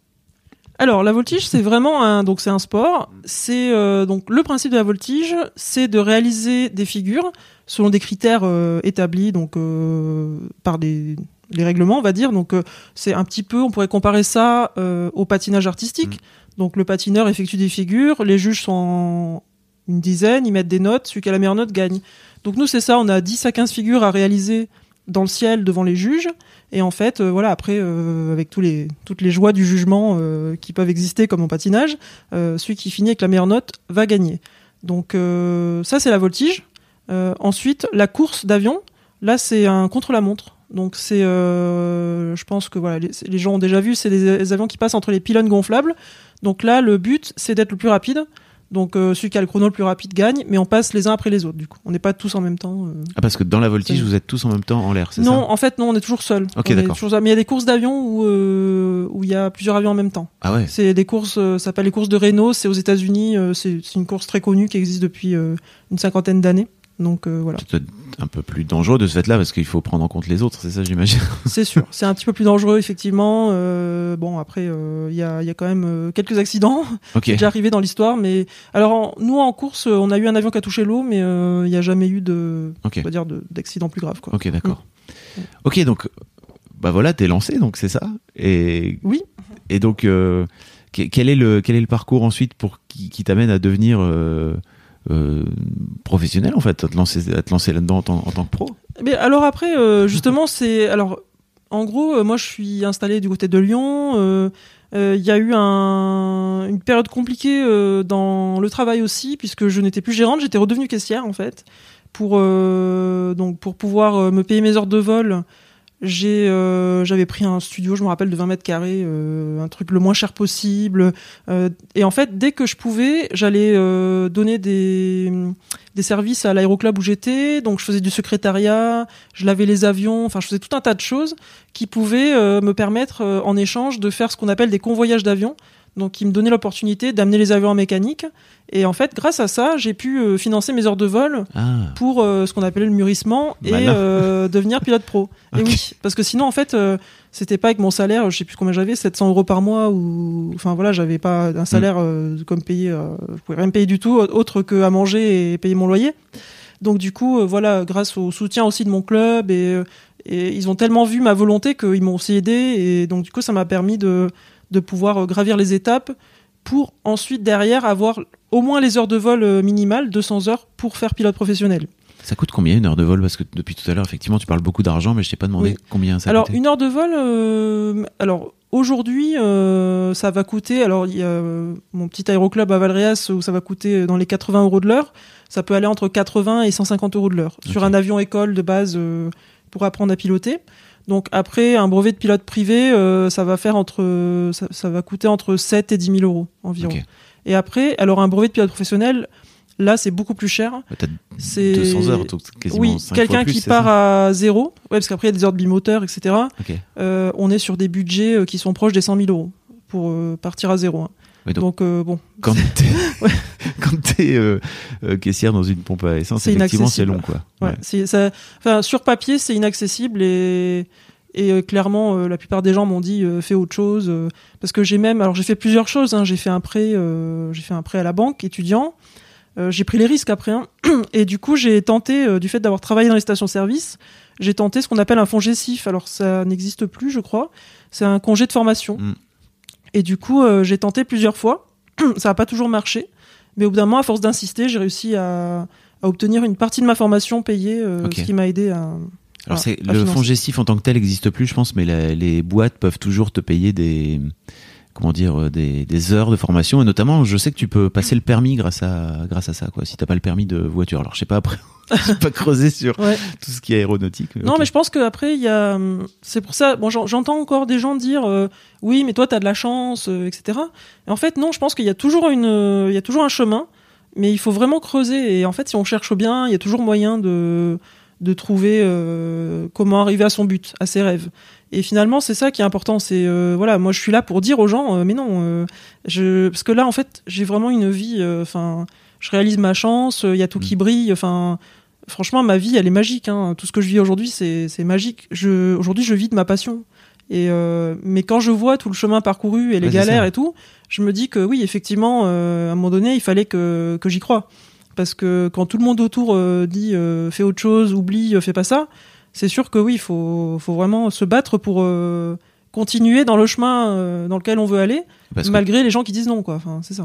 Alors la voltige c'est vraiment un donc c'est un sport. C'est euh, donc le principe de la voltige, c'est de réaliser des figures selon des critères euh, établis donc euh, par des les règlements on va dire. Donc euh, c'est un petit peu on pourrait comparer ça euh, au patinage artistique. Donc le patineur effectue des figures, les juges sont une dizaine, ils mettent des notes, celui qui a la meilleure note gagne. Donc nous c'est ça, on a 10 à 15 figures à réaliser dans le ciel devant les juges. Et en fait, euh, voilà, après, euh, avec toutes les joies du jugement euh, qui peuvent exister comme en patinage, celui qui finit avec la meilleure note va gagner. Donc ça, c'est la voltige. Ensuite, la course d'avion, là, c'est un contre-la-montre. Donc c'est, je pense que voilà, les, gens ont déjà vu, c'est des, des avions qui passent entre les pylônes gonflables. Donc là, le but, c'est d'être le plus rapide. Donc euh, celui qui a le chrono le plus rapide gagne, mais on passe les uns après les autres. Du coup, on n'est pas tous en même temps. euh. Ah, parce que dans la voltige vous êtes tous en même temps en l'air, c'est Non, ça? en fait, non, on est toujours seul. Ok, d'accord. toujours. Mais il y a des courses d'avions où euh, où il y a plusieurs avions en même temps. Ah ouais. C'est des courses, euh, ça s'appelle les courses de Renault. C'est aux États-Unis. euh, c'est c'est une course très connue qui existe depuis euh, une cinquantaine d'années. Donc euh, voilà, C'est peut-être un peu plus dangereux de ce fait-là parce qu'il faut prendre en compte les autres, c'est ça j'imagine. c'est sûr. C'est un petit peu plus dangereux, effectivement. Euh, bon, après, euh, il y a il y a quand même euh, quelques accidents Ok. déjà arrivés dans l'histoire. Mais alors, en- nous en course, on a eu un avion qui a touché l'eau, mais il n'y a jamais eu de, on va dire, de- d'accident plus grave. Quoi. Ok, d'accord. Ok, donc bah voilà, t'es lancé, donc c'est ça. Et Oui. Et donc, que- quel est le quel est le parcours ensuite pour qui, qui t'amène à devenir euh, professionnel en fait, à te lancer là-dedans en, tant- que pro Mais alors après, euh, justement, c'est alors en gros, euh, moi je suis installé du côté de Lyon. Il y a eu un, une période compliquée dans le travail aussi, puisque je n'étais plus gérante, j'étais redevenue caissière en fait, pour donc pour pouvoir me payer mes heures de vol. J'ai, euh, j'avais pris un studio, je me rappelle, de 20 mètres carrés, euh, un truc le moins cher possible. Euh, et en fait, dès que je pouvais, j'allais euh, donner des, des services à l'aéroclub où j'étais. Donc, je faisais du secrétariat, je lavais les avions. Enfin, je faisais tout un tas de choses qui pouvaient euh, me permettre, en échange, de faire ce qu'on appelle des convoyages d'avions. Donc, qui me donnaient l'opportunité d'amener les avions en mécanique. Et en fait, grâce à ça, j'ai pu euh, financer mes heures de vol Ah, pour euh, ce qu'on appelait le mûrissement et euh, devenir pilote pro. Et oui, parce que sinon en fait c'était pas avec mon salaire, je sais plus combien j'avais, 700 euros par mois ou enfin voilà, j'avais pas un salaire euh, comme payer, euh, je pouvais rien me payer du tout autre que à manger et payer mon loyer. Donc du coup voilà, grâce au soutien aussi de mon club et, et ils ont tellement vu ma volonté qu'ils m'ont aussi aidé et donc du coup ça m'a permis de de pouvoir euh, gravir les étapes pour ensuite derrière avoir au moins les heures de vol euh, minimales, 200 heures pour faire pilote professionnel. ça coûte combien une heure de vol? Parce que depuis tout à l'heure, effectivement, tu parles beaucoup d'argent, mais je t'ai pas demandé Oui. combien ça alors coûtait. une heure de vol, euh, alors aujourd'hui euh, ça va coûter, alors il y a mon petit aéroclub à Valréas où ça va coûter dans les 80 euros de l'heure, ça peut aller entre 80 et 150 euros de l'heure sur un avion école de base euh, pour apprendre à piloter. Donc après un brevet de pilote privé, euh, ça va faire entre, ça, ça va coûter entre 7 et 10 000 euros environ. Et après, alors un brevet de pilote professionnel, là c'est beaucoup plus cher. T'as C'est 200 heures, donc quasiment oui, quelqu'un qui part à zéro, ouais, parce qu'après il y a des heures de bimoteur, etc. Euh, on est sur des budgets euh, qui sont proches des 100 000 euros pour euh, partir à zéro. hein. Donc- donc, euh, bon, Quand t'es Ouais. euh, euh, caissière dans une pompe à essence, effectivement, c'est long, quoi. ouais, Ouais. c'est ça. Enfin, sur papier, c'est inaccessible et et clairement, la plupart des gens m'ont dit fais autre chose parce que j'ai même, alors j'ai fait plusieurs choses. hein. J'ai fait un prêt, j'ai fait un prêt à la banque étudiant. J'ai pris les risques après, hein. et du coup j'ai tenté, du fait d'avoir travaillé dans les stations-service, j'ai tenté ce qu'on appelle un fonds GESIF. Alors ça n'existe plus, je crois. C'est un congé de formation. Mm. Et du coup, euh, j'ai tenté plusieurs fois. ça n'a pas toujours marché, mais au bout d'un moment, à force d'insister, j'ai réussi à, à obtenir une partie de ma formation payée, euh, ce qui m'a aidé à. Alors, c'est, le fonds gestif en tant que tel n'existe plus, je pense, mais la- les boîtes peuvent toujours te payer des, comment dire, euh, des, des heures de formation. Et notamment, je sais que tu peux passer le permis grâce à, grâce à ça, quoi. Si t'as pas le permis de voiture. Alors, je sais pas après, pas creusé sur Ouais. tout ce qui est aéronautique. Non, mais je pense qu'après, il y a. hum, C'est pour ça. Bon, j'en- j'entends encore des gens dire euh, oui, mais toi, t'as de la chance, euh, etc. Et en fait, non, je pense qu'il y a toujours une, euh, il y a toujours un chemin, mais il faut vraiment creuser. Et en fait, si on cherche bien, il y a toujours moyen de de trouver euh, comment arriver à son but, à ses rêves. Et finalement, c'est ça qui est important. C'est euh, voilà, moi, je suis là pour dire aux gens, euh, mais non, euh, je parce que là, en fait, j'ai vraiment une vie. euh, Enfin, je réalise ma chance. Il y a tout qui brille. Enfin, franchement, ma vie, elle est magique. Hein. Tout ce que je vis aujourd'hui, c'est c'est magique. Je, aujourd'hui, je vis de ma passion. Et euh, mais quand je vois tout le chemin parcouru et les Ouais, galères et tout, je me dis que oui, effectivement, euh, à un moment donné, il fallait que, que j'y croie. Parce que quand tout le monde autour euh, dit euh, fais autre chose, oublie, euh, fais pas ça, c'est sûr que oui, il faut, faut vraiment se battre pour euh, continuer dans le chemin euh, dans lequel on veut aller, Parce que- malgré les gens qui disent non, quoi. Enfin, c'est ça.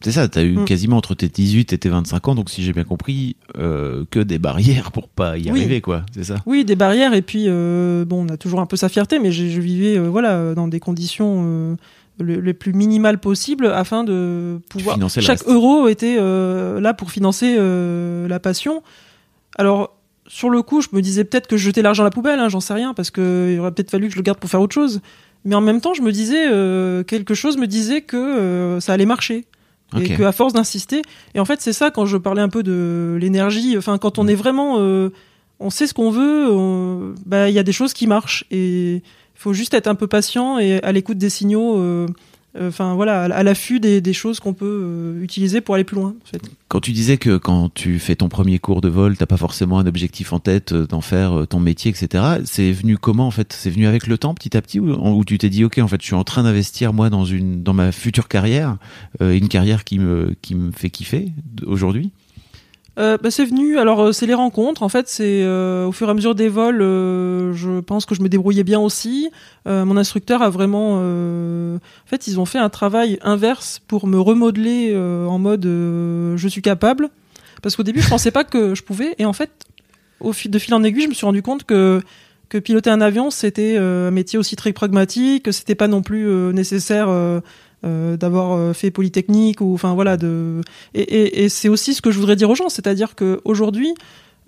C'est ça, t'as eu Mm. quasiment entre tes 18 et tes 25 ans, donc si j'ai bien compris, euh, que des barrières pour pas y Oui. arriver, quoi. C'est ça? Oui, des barrières et puis euh, bon, on a toujours un peu sa fierté, mais je, je vivais euh, voilà dans des conditions le- les plus minimales possibles afin de pouvoir. le Chaque euro était là pour financer la passion. Alors sur le coup, je me disais peut-être que je jetais l'argent à la poubelle, hein, j'en sais rien, parce que il aurait peut-être fallu que je le garde pour faire autre chose. Mais en même temps, je me disais quelque chose me disait que ça allait marcher. Et qu'à force d'insister, et en fait c'est ça quand je parlais un peu de l'énergie, enfin quand on est vraiment, euh, on sait ce qu'on veut, bah il y a des choses qui marchent et il faut juste être un peu patient et à l'écoute des signaux, euh, enfin voilà, à l'affût des, choses qu'on peut euh, utiliser pour aller plus loin. En fait. Quand tu disais que quand tu fais ton premier cours de vol, t'as pas forcément un objectif en tête euh, d'en faire euh, ton métier, etc. C'est venu comment en fait? C'est venu avec le temps, petit à petit, où, tu t'es dit ok, en fait, je suis en train d'investir moi dans une dans ma future carrière, une carrière qui me qui me fait kiffer aujourd'hui? Euh, bah, c'est venu. Alors euh, c'est les rencontres. En fait, c'est euh, au fur et à mesure des vols, je pense que je me débrouillais bien aussi. mon instructeur a vraiment, en fait, ils ont fait un travail inverse pour me remodeler en mode je suis capable. Parce qu'au début, je pensais pas que je pouvais. Et en fait, de fil en aiguille, je me suis rendu compte que que piloter un avion, c'était un métier aussi très pragmatique. Que c'était pas non plus nécessaire euh, d'avoir euh, fait Polytechnique ou enfin voilà de et, et, c'est aussi ce que je voudrais dire aux gens, c'est-à-dire que aujourd'hui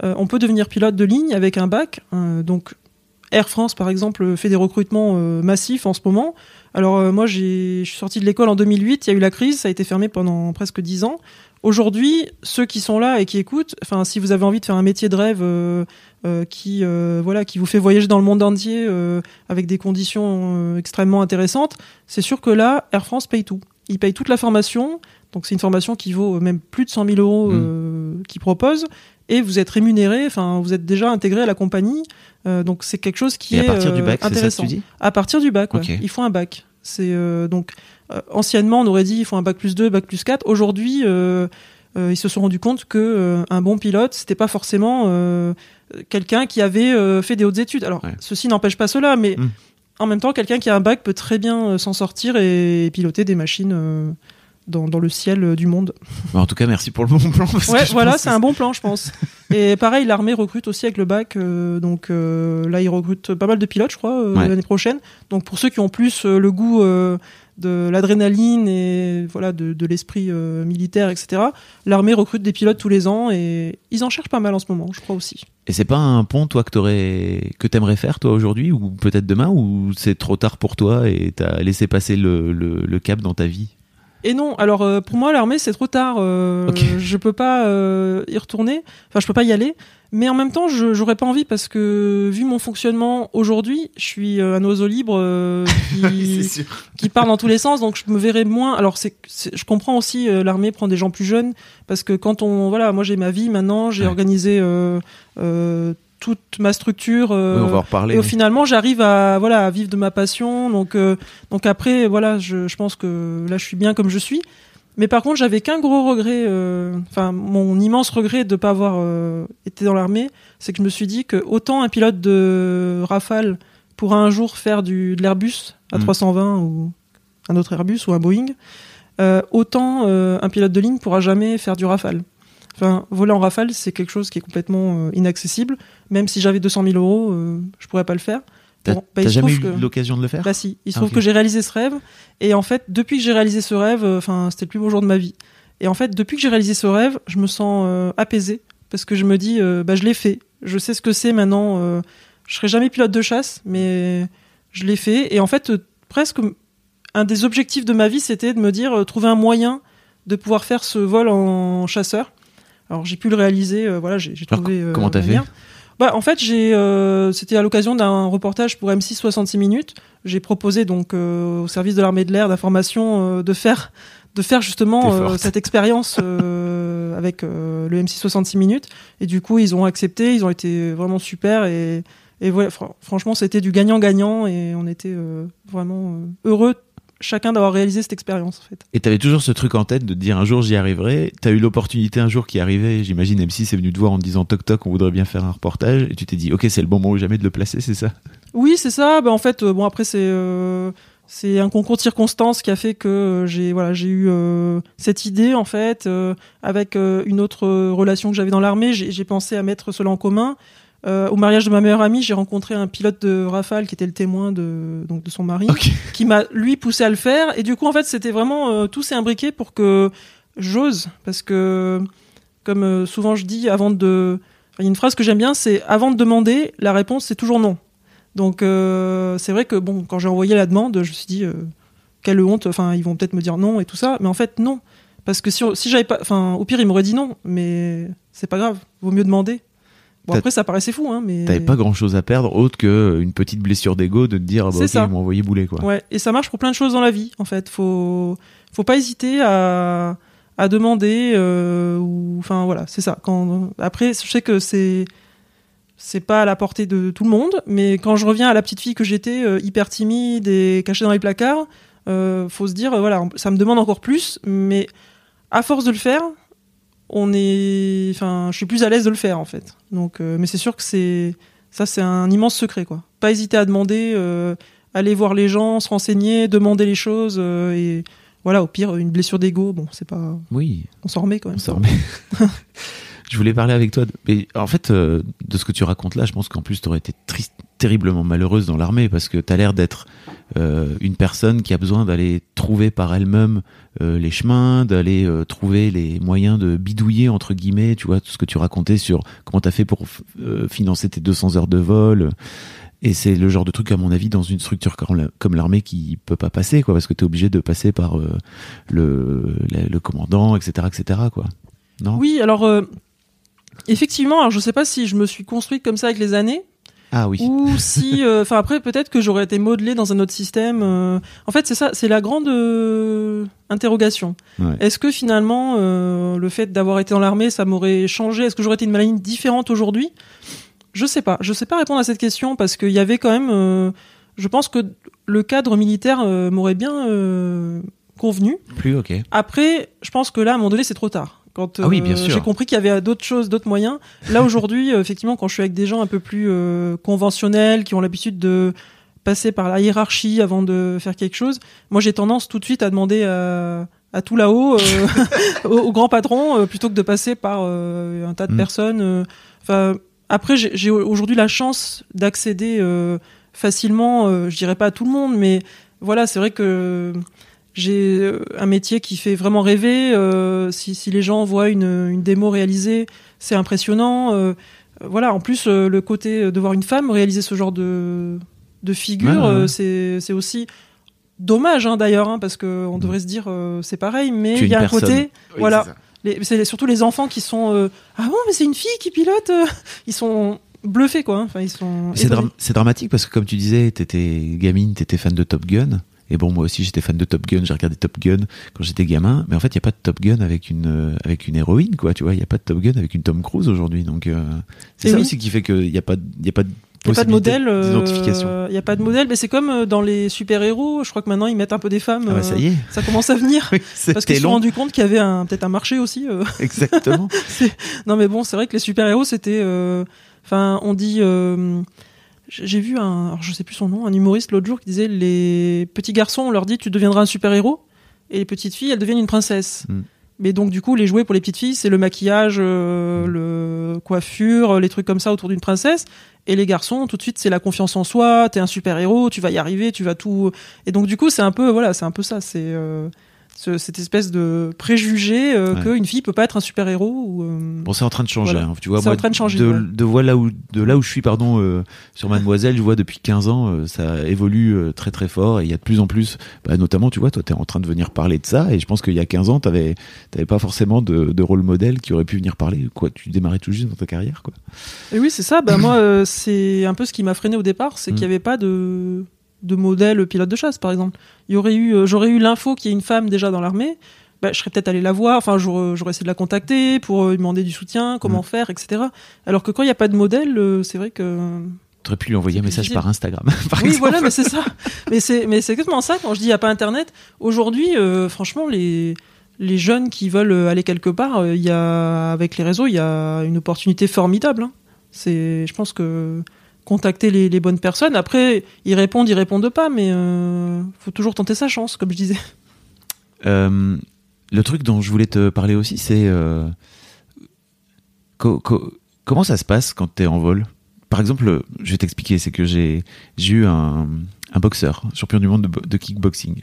euh, on peut devenir pilote de ligne avec un bac. donc Air France par exemple fait des recrutements massifs en ce moment. Alors moi j'ai je suis sorti de l'école en 2008, il y a eu la crise, ça a été fermé pendant presque 10 ans. Aujourd'hui, ceux qui sont là et qui écoutent, enfin, si vous avez envie de faire un métier de rêve euh, euh, qui, euh, voilà, qui vous fait voyager dans le monde entier avec des conditions extrêmement intéressantes, c'est sûr que là, Air France paye tout. Il paye toute la formation, donc c'est une formation qui vaut même plus de 100 000 euros mmh. qu'ils proposent, et vous êtes rémunéré, enfin, vous êtes déjà intégré à la compagnie, donc c'est quelque chose qui et est à partir du bac, c'est ça que tu dis? À partir du bac, ouais. il faut un bac. C'est donc euh, anciennement, on aurait dit il faut un bac plus 2, bac plus 4. Aujourd'hui, euh, euh, ils se sont rendus compte que un bon pilote, c'était pas forcément quelqu'un qui avait fait des hautes études. Alors, ceci n'empêche pas cela, mais hmm. en même temps, quelqu'un qui a un bac peut très bien s'en sortir et, piloter des machines. Dans, dans, le ciel du monde. Bah, en tout cas, merci pour le bon plan. ouais, voilà, c'est un bon plan, je pense. et pareil, l'armée recrute aussi avec le bac. donc là, ils recrutent pas mal de pilotes, je crois, l'année prochaine. Donc pour ceux qui ont plus le goût de l'adrénaline et voilà de, l'esprit euh, militaire, etc. L'armée recrute des pilotes tous les ans et ils en cherchent pas mal en ce moment, je crois aussi. Et c'est pas un pont, toi, que t'aurais, que t'aimerais faire, toi, aujourd'hui, ou peut-être demain, ou c'est trop tard pour toi et t'as laissé passer le, cap dans ta vie? Et non, alors euh, pour moi l'armée c'est trop tard. Euh, Je peux pas euh, y retourner. Enfin, je peux pas y aller. Mais en même temps, je j'aurais pas envie parce que vu mon fonctionnement aujourd'hui, je suis euh, un oiseau libre qui, qui part dans tous les sens, donc je me verrais moins. Alors c'est, je comprends aussi l'armée prend des gens plus jeunes parce que quand on voilà, moi j'ai ma vie maintenant, j'ai organisé toute ma structure on va en reparler, et au finalement j'arrive à voilà à vivre de ma passion donc donc après voilà je, je pense que là je suis bien comme je suis mais par contre, j'avais qu'un gros regret, euh, enfin mon immense regret de ne pas avoir euh, été dans l'armée, c'est que je me suis dit que autant un pilote de Rafale pourra un jour faire du, de l'Airbus à 320 mm. ou un autre Airbus ou un Boeing, euh, autant un pilote de ligne pourra jamais faire du Rafale. Enfin, voler en Rafale, c'est quelque chose qui est complètement inaccessible. Même si j'avais 200 000 euros, je pourrais pas le faire. T'as bah, jamais eu l'occasion de le faire Bah si, il se ah, trouve que j'ai réalisé ce rêve. Et en fait, depuis que j'ai réalisé ce rêve, euh, enfin, c'était le plus beau jour de ma vie. Et en fait, depuis que j'ai réalisé ce rêve, je me sens euh, apaisé parce que je me dis, euh, bah je l'ai fait. Je sais ce que c'est maintenant. je serai jamais pilote de chasse, mais je l'ai fait. Et en fait, presque un des objectifs de ma vie, c'était de me dire, trouver un moyen de pouvoir faire ce vol en chasseur. Alors j'ai pu le réaliser. voilà, j'ai trouvé. comment t'as fait bah, en fait, j'ai, euh, c'était à l'occasion d'un reportage pour M6 66 minutes. J'ai proposé donc euh, au service de l'armée de l'air d'information euh, de faire, de faire justement cette expérience avec le M6 66 minutes. Et du coup, ils ont accepté. Ils ont été vraiment super et et ouais, franchement, c'était du gagnant-gagnant et on était vraiment heureux chacun d'avoir réalisé cette expérience en fait. Et tu avais toujours ce truc en tête de te dire un jour j'y arriverai. Tu as eu l'opportunité un jour qui arrivait, j'imagine M6 est venu te voir en te disant toc toc, on voudrait bien faire un reportage et tu t'es dit OK, c'est le bon moment ou jamais de le placer, c'est ça? Oui, c'est ça. Ben, en fait, euh, bon après c'est euh, c'est un concours de circonstances qui a fait que euh, j'ai voilà, j'ai eu cette idée en fait avec une autre relation que j'avais dans l'armée, j'ai pensé à mettre cela en commun. Euh, au mariage de ma meilleure amie, j'ai rencontré un pilote de Rafale qui était le témoin de, donc, de son mari, qui m'a lui poussé à le faire. Et du coup, en fait, c'était vraiment euh, tout s'est imbriqué pour que j'ose, parce que comme euh, souvent je dis, avant de, il y a une phrase que j'aime bien, c'est avant de demander, la réponse c'est toujours non. Donc c'est vrai que bon, quand j'ai envoyé la demande, je me suis dit quelle honte. Enfin, ils vont peut-être me dire non et tout ça, mais en fait non, parce que si, si j'avais pas, enfin, au pire ils m'auraient dit non, mais c'est pas grave, vaut mieux demander. Bon, après, ça paraissait fou, hein, mais. T'avais pas grand chose à perdre autre que une petite blessure d'ego de te dire, ah bah, ok, ça. ils m'ont envoyé bouler, quoi. Ouais, et ça marche pour plein de choses dans la vie, en fait. Faut, faut pas hésiter à, à demander, euh, ou, enfin, voilà, c'est ça. Quand, après, je sais que c'est, c'est pas à la portée de tout le monde, mais quand je reviens à la petite fille que j'étais, euh, hyper timide et cachée dans les placards, euh, faut se dire, voilà, ça me demande encore plus, mais à force de le faire, on est, enfin, je suis plus à l'aise de le faire, en fait. Donc, euh, mais c'est sûr que c'est, ça, c'est un immense secret, quoi. Pas hésiter à demander, euh, aller voir les gens, se renseigner, demander les choses, euh, et voilà, au pire, une blessure d'ego, bon, c'est pas, Oui, on s'en remet quand même. on s'en remet. Je voulais parler avec toi. Mais en fait, de ce que tu racontes là, je pense qu'en plus, tu aurais été triste, terriblement malheureuse dans l'armée parce que tu as l'air d'être euh, une personne qui a besoin d'aller trouver par elle-même euh, les chemins, d'aller euh, trouver les moyens de bidouiller, entre guillemets, tu vois, tout ce que tu racontais sur comment tu as fait pour financer tes 200 heures de vol. Et c'est le genre de truc, à mon avis, dans une structure comme la- comme l'armée qui peut pas passer, quoi, parce que tu es obligé de passer par le, le, le commandant, etc., etc., quoi. Non? Oui, alors, effectivement, alors je sais pas si je me suis construite comme ça avec les années, Ah oui. ou si, euh, enfin après peut-être que j'aurais été modelée dans un autre système. euh. En fait, c'est ça, c'est la grande euh, interrogation. Ouais. Est-ce que finalement le fait d'avoir été dans l'armée, ça m'aurait changé? Est-ce que j'aurais été une maladie différente aujourd'hui? Je sais pas. Je sais pas répondre à cette question parce qu'il y avait quand même. je pense que le cadre militaire m'aurait bien convenu. Plus, ok. Après, je pense que là, à un moment donné, c'est trop tard. Quand Ah oui, euh, bien sûr. j'ai compris qu'il y avait d'autres choses, d'autres moyens. Là, aujourd'hui, euh, effectivement, quand je suis avec des gens un peu plus euh, conventionnels, qui ont l'habitude de passer par la hiérarchie avant de faire quelque chose, moi, j'ai tendance tout de suite à demander à, à tout là-haut, euh, au, au grand patron, euh, plutôt que de passer par euh, un tas de Mm. personnes. Enfin, après, j'ai aujourd'hui la chance d'accéder facilement, je dirais pas à tout le monde, mais voilà, c'est vrai que j'ai euh, un métier qui fait vraiment rêver. euh, si, si les gens voient une, une démo réalisée, c'est impressionnant. euh, voilà, en plus, euh, le côté de voir une femme réaliser ce genre de, de figure, Ouais, ouais, ouais. euh, c'est aussi dommage hein, d'ailleurs, hein, parce qu'on devrait se dire euh, c'est pareil, mais il y a un côté, voilà, c'est surtout les enfants qui sont euh, ah bon, mais c'est une fille qui pilote, ils sont bluffés quoi. hein. Enfin, ils sont. C'est étonnés. dram- c'est dramatique parce que comme tu disais, t'étais gamine, t'étais fan de Top Gun. Et bon, moi aussi, j'étais fan de Top Gun. J'ai regardé Top Gun quand j'étais gamin. Mais en fait, il y a pas de Top Gun avec une euh, avec une héroïne, quoi. Tu vois, il y a pas de Top Gun avec une Tom Cruise aujourd'hui. Donc, euh, c'est Et ça oui. aussi qui fait qu'il y a pas il a pas de Il n'y a pas de possibilité modèle. euh, d'identification. Il n'y a pas de modèle, mais c'est comme dans les super-héros. Je crois que maintenant ils mettent un peu des femmes. Ah bah, ça y est. ça commence à venir. Oui, Parce qu'ils se sont rendus compte qu'il y avait peut-être un marché aussi. Exactement. Non, mais bon, c'est vrai que les super-héros, c'était. euh, Enfin, on dit. euh, J'ai vu un. Alors, je sais plus son nom, un humoriste l'autre jour qui disait les petits garçons, on leur dit tu deviendras un super-héros, et les petites filles, elles deviennent une princesse. Mm. Mais donc, du coup, les jouets pour les petites filles, c'est le maquillage, euh, le coiffure, les trucs comme ça autour d'une princesse. Et les garçons, tout de suite, c'est la confiance en soi, t'es un super-héros, tu vas y arriver, tu vas tout. Et donc, du coup, c'est un peu, voilà, c'est un peu ça, c'est. euh, ce- cette espèce de préjugé euh, Ouais. qu'une fille peut pas être un super-héros ou euh, Bon, c'est en train de changer. Voilà. hein. Tu vois, moi, en train de changer, de, ouais. de, vois là où, de là où je suis, pardon, euh, sur Mademoiselle, je vois depuis 15 ans, ça évolue très très fort et il y a de plus en plus, bah, notamment, tu vois, toi, t'es en train de venir parler de ça et je pense qu'il y a 15 ans, t'avais, t'avais pas forcément de, de rôle modèle qui aurait pu venir parler. Quoi, tu démarrais tout juste dans ta carrière, quoi. Et oui, c'est ça. Bah, moi, c'est un peu ce qui m'a freiné au départ, c'est Mm. qu'il n'y avait pas de, de modèle pilote de chasse, par exemple. Il y aurait eu, euh, j'aurais eu l'info qu'il y ait une femme déjà dans l'armée. Bah, je serais peut-être allé la voir. Enfin, j'aurais j'aurais essayé de la contacter pour euh, lui demander du soutien, comment Mm. faire, etc. Alors que quand il n'y a pas de modèle, euh, c'est vrai que. T'aurais pu lui envoyer un message difficile. par Instagram, par oui, exemple. voilà, mais c'est ça. Mais c'est, mais c'est exactement ça. Quand je dis il n'y a pas Internet, aujourd'hui, euh, franchement, les les jeunes qui veulent euh, aller quelque part, euh, il y a avec les réseaux, il y a une opportunité formidable. hein. C'est, je pense que contacter les, bonnes personnes. Après, ils répondent, ils répondent pas, mais euh, faut toujours tenter sa chance, comme je disais. Euh, le truc dont je voulais te parler aussi, c'est euh, co- co- comment ça se passe quand tu es en vol? Par exemple, je vais t'expliquer, c'est que j'ai eu un, boxeur, champion du monde de, bo- de kickboxing.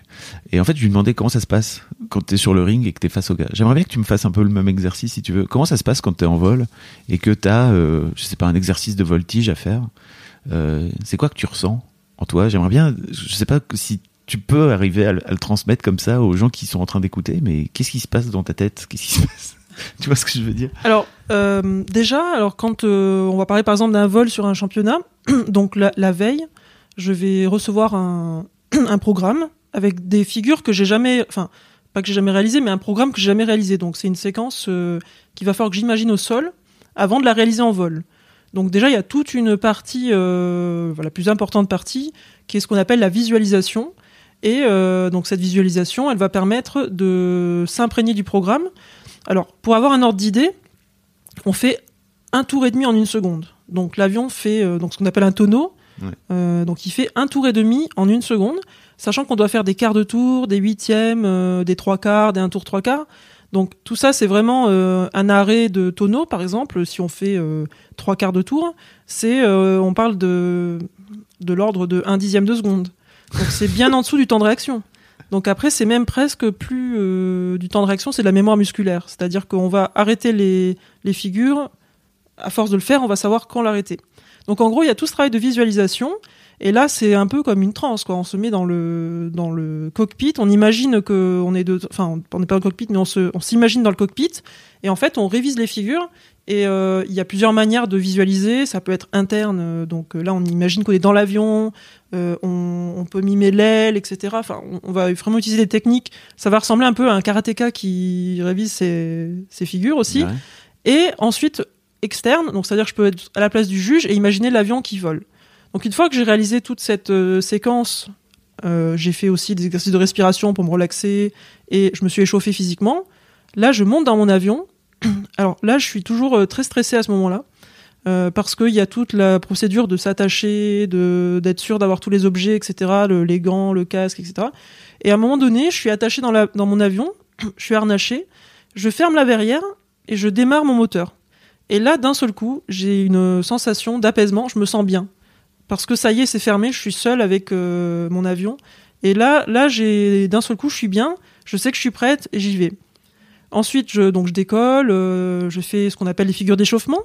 Et en fait, je lui demandais comment ça se passe quand tu es sur le ring et que tu es face au gars. J'aimerais bien que tu me fasses un peu le même exercice si tu veux. Comment ça se passe quand tu es en vol et que tu as, je sais pas, un exercice de voltige à faire? Euh, C'est quoi que tu ressens en toi? J'aimerais bien, je sais pas si tu peux arriver à, le- transmettre comme ça aux gens qui sont en train d'écouter, mais qu'est-ce qui se passe dans ta tête? Qu'est-ce qui se passe? Tu vois ce que je veux dire? Alors, Euh, déjà, alors quand euh, on va parler par exemple d'un vol sur un championnat, donc la, veille, je vais recevoir un, un programme avec des figures que j'ai jamais, enfin pas que j'ai jamais réalisé, mais un programme que j'ai jamais réalisé. Donc c'est une séquence euh, qu'il va falloir que j'imagine au sol avant de la réaliser en vol. Donc déjà il y a toute une partie, euh, la plus importante partie, qui est ce qu'on appelle la visualisation. Et euh, donc cette visualisation, elle va permettre de s'imprégner du programme. Alors pour avoir un ordre d'idée, on fait un tour et demi en une seconde. Donc l'avion fait euh, donc ce qu'on appelle un tonneau. Ouais. Donc il fait un tour et demi en une seconde, sachant qu'on doit faire des quarts de tour, des huitièmes, des trois quarts, des un tour trois quarts. Donc tout ça c'est vraiment euh, un arrêt de tonneau par exemple. Si on fait euh, trois quarts de tour, c'est euh, on parle de de l'ordre de un dixième de seconde. Donc c'est bien en dessous du temps de réaction. Donc après, c'est même presque plus euh, du temps de réaction, c'est de la mémoire musculaire. C'est-à-dire qu'on va arrêter les, les figures. À force de le faire, on va savoir quand l'arrêter. Donc en gros, il y a tout ce travail de visualisation. Et là, c'est un peu comme une transe, quoi. On se met dans le dans le cockpit, on imagine que on est de, enfin, on n'est pas dans le cockpit, mais on se, on s'imagine dans le cockpit. Et en fait, on révise les figures. Et euh, il y a plusieurs manières de visualiser. Ça peut être interne, euh, donc euh, là, on imagine qu'on est dans l'avion. euh, on, on peut mimer l'aile, etc. Enfin, on, on va vraiment utiliser des techniques. Ça va ressembler un peu à un karatéka qui révise ses, ses figures aussi. Ouais. Et ensuite, externe, donc c'est-à-dire que je peux être à la place du juge et imaginer l'avion qui vole. Donc une fois que j'ai réalisé toute cette euh, séquence, euh, j'ai fait aussi des exercices de respiration pour me relaxer et je me suis échauffé physiquement. Là, je monte dans mon avion. Alors là, je suis toujours euh, très stressé à ce moment-là. parce qu'il y a toute la procédure de s'attacher, d'être sûr d'avoir tous les objets, etc., le- les gants, le casque, etc. Et à un moment donné, je suis attaché dans, dans mon avion, je suis harnaché, je ferme la verrière et je démarre mon moteur. Et là, d'un seul coup, j'ai une sensation d'apaisement, je me sens bien. Parce que ça y est, c'est fermé, je suis seul avec euh, mon avion. Et là, là j'ai d'un seul coup, je suis bien, je sais que je suis prête et j'y vais. Ensuite, je, donc je décolle, euh, je fais ce qu'on appelle les figures d'échauffement.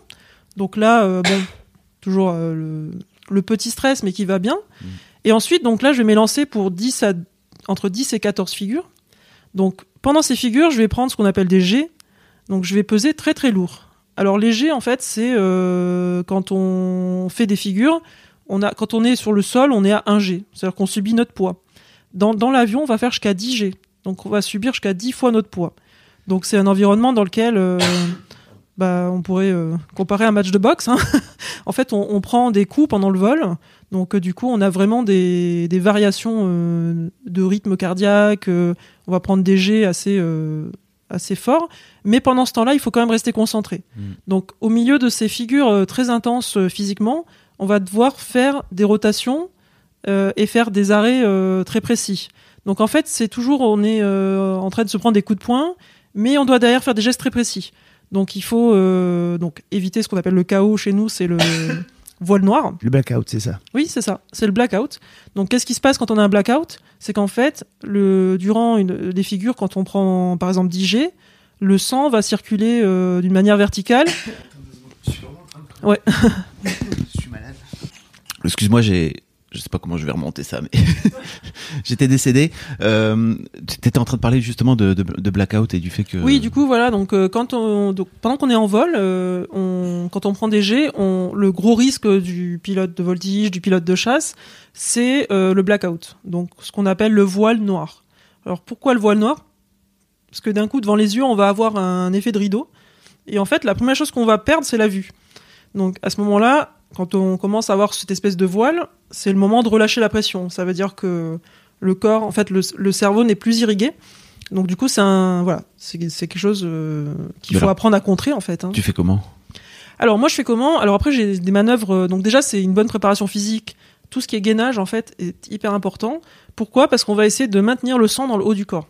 Donc là, euh, bon, toujours le, le petit stress, mais qui va bien. Et ensuite, donc là, je vais m'élancer pour 10 à, entre 10 et 14 figures. Donc pendant ces figures, je vais prendre ce qu'on appelle des G. Donc je vais peser très très lourd. Alors les G, en fait, c'est euh, quand on fait des figures, on a, quand on est sur le sol, on est à 1 G. C'est-à-dire qu'on subit notre poids. Dans, dans l'avion, on va faire jusqu'à 10 G. Donc on va subir jusqu'à 10 fois notre poids. Donc c'est un environnement dans lequel euh, bah, on pourrait euh, comparer un match de boxe. hein. en fait, on, on prend des coups pendant le vol. Donc euh, du coup, on a vraiment des, des variations de rythme cardiaque. on va prendre des G assez, assez forts. Mais pendant ce temps-là, il faut quand même rester concentré. Mm. Donc au milieu de ces figures euh, très intenses euh, physiquement, on va devoir faire des rotations euh, et faire des arrêts euh, très précis. Donc en fait, c'est toujours on est euh, en train de se prendre des coups de poing, mais on doit derrière faire des gestes très précis. Donc il faut euh, donc éviter ce qu'on appelle le chaos chez nous, c'est le voile noir. Le blackout, c'est ça. Oui, c'est ça, c'est le blackout. Donc qu'est-ce qui se passe quand on a un blackout? C'est qu'en fait, le durant une, des figures, quand on prend par exemple 10 G, le sang va circuler euh, d'une manière verticale. Ouais. Excuse-moi, j'ai. Je sais pas comment je vais remonter ça, mais j'étais décédé. Euh, T'étais en train de parler justement de, blackout et du fait que. Oui, du coup, voilà. Donc, euh, quand on, pendant qu'on est en vol, euh, quand on prend des jets, on, le gros risque du pilote de voltige, du pilote de chasse, c'est euh, le blackout. Donc, ce qu'on appelle le voile noir. Alors, pourquoi le voile noir? Parce que d'un coup, devant les yeux, on va avoir un effet de rideau. Et en fait, la première chose qu'on va perdre, c'est la vue. Donc, à ce moment-là, quand on commence à avoir cette espèce de voile, c'est le moment de relâcher la pression. Ça veut dire que le corps, en fait, le, le cerveau n'est plus irrigué. Donc du coup, c'est un voilà, c'est quelque chose euh, qu'il faut alors, apprendre à contrer en fait. hein. Tu fais comment? Alors moi, je fais comment? Alors après, j'ai des manœuvres. euh, Donc déjà, c'est une bonne préparation physique. Tout ce qui est gainage en fait est hyper important. Pourquoi? Parce qu'on va essayer de maintenir le sang dans le haut du corps.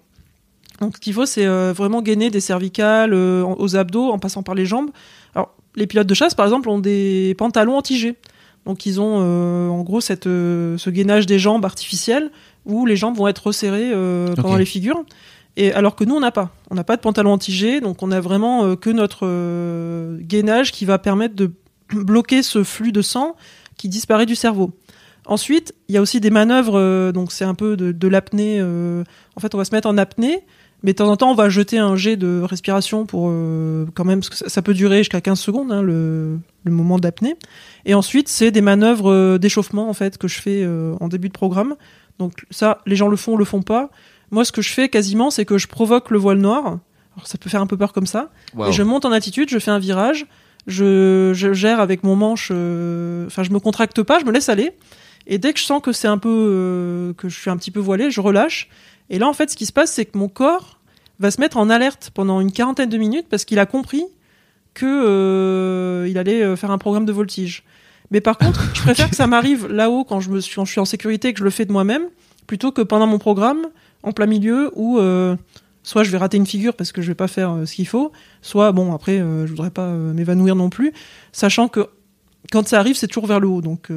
Donc ce qu'il faut, c'est euh, vraiment gainer des cervicales euh, aux abdos en passant par les jambes. Alors les pilotes de chasse, par exemple, ont des pantalons anti-G. Donc ils ont euh, en gros cette, euh, ce gainage des jambes artificiel où les jambes vont être resserrées euh, pendant les figures. Et alors que nous, on n'a pas. On n'a pas de pantalon anti-G, donc on a vraiment euh, que notre gainage qui va permettre de bloquer ce flux de sang qui disparaît du cerveau. Ensuite, il y a aussi des manœuvres, donc c'est un peu de, de l'apnée. euh, en fait, on va se mettre en apnée Mais de temps en temps, on va jeter un jet de respiration pour euh, quand même, parce que ça, ça peut durer jusqu'à 15 secondes, hein, le, le moment d'apnée. Et ensuite, c'est des manœuvres euh, d'échauffement en fait que je fais euh, en début de programme. Donc ça, les gens le font, le font pas. Moi, ce que je fais quasiment, c'est que je provoque le voile noir. Alors ça peut faire un peu peur comme ça. Et je monte en altitude, je fais un virage, je, je gère avec mon manche. euh, Enfin, je me contracte pas, je me laisse aller. Et dès que je sens que c'est un peu euh, que je suis un petit peu voilé, je relâche. Et là, en fait, ce qui se passe, c'est que mon corps va se mettre en alerte pendant une quarantaine de minutes parce qu'il a compris que euh, il allait euh, faire un programme de voltige. Mais par contre, je préfère que ça m'arrive là-haut quand je me suis, quand je suis en sécurité et que je le fais de moi-même, plutôt que pendant mon programme, en plein milieu, où euh, soit je vais rater une figure parce que je vais pas faire euh, ce qu'il faut, soit bon après, je voudrais pas m'évanouir non plus, sachant que quand ça arrive, c'est toujours vers le haut, donc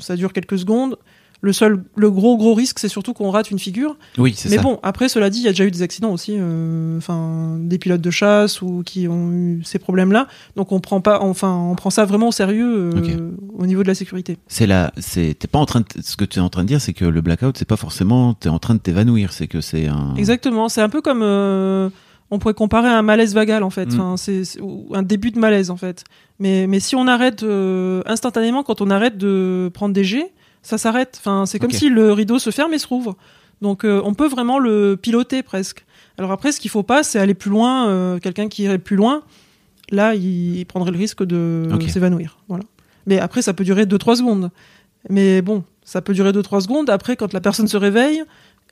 ça dure quelques secondes. Le seul, le gros gros risque, c'est surtout qu'on rate une figure. Oui, c'est Mais ça. bon, après, cela dit, il y a déjà eu des accidents aussi, euh, enfin, des pilotes de chasse ou qui ont eu ces problèmes-là. Donc on prend pas, enfin, on prend ça vraiment au sérieux euh, au niveau de la sécurité. C'est là, c'est t'es pas en train de, ce que tu es en train de dire, c'est que le blackout, c'est pas forcément t'es en train de t'évanouir, c'est que c'est un. Exactement. C'est un peu comme, euh, on pourrait comparer à un malaise vagal en fait. Mm. Enfin, c'est c'est- ou un début de malaise en fait. Mais mais si on arrête euh, instantanément quand on arrête de prendre des jets, ça s'arrête. Enfin, c'est comme si le rideau se ferme et se rouvre. Donc euh, on peut vraiment le piloter presque. Alors après, ce qu'il faut pas, c'est aller plus loin. euh, Quelqu'un qui irait plus loin, là, il, prendrait le risque de s'évanouir. Voilà. Mais après, ça peut durer 2-3 secondes. Mais bon, ça peut durer 2-3 secondes. Après, quand la personne se réveille,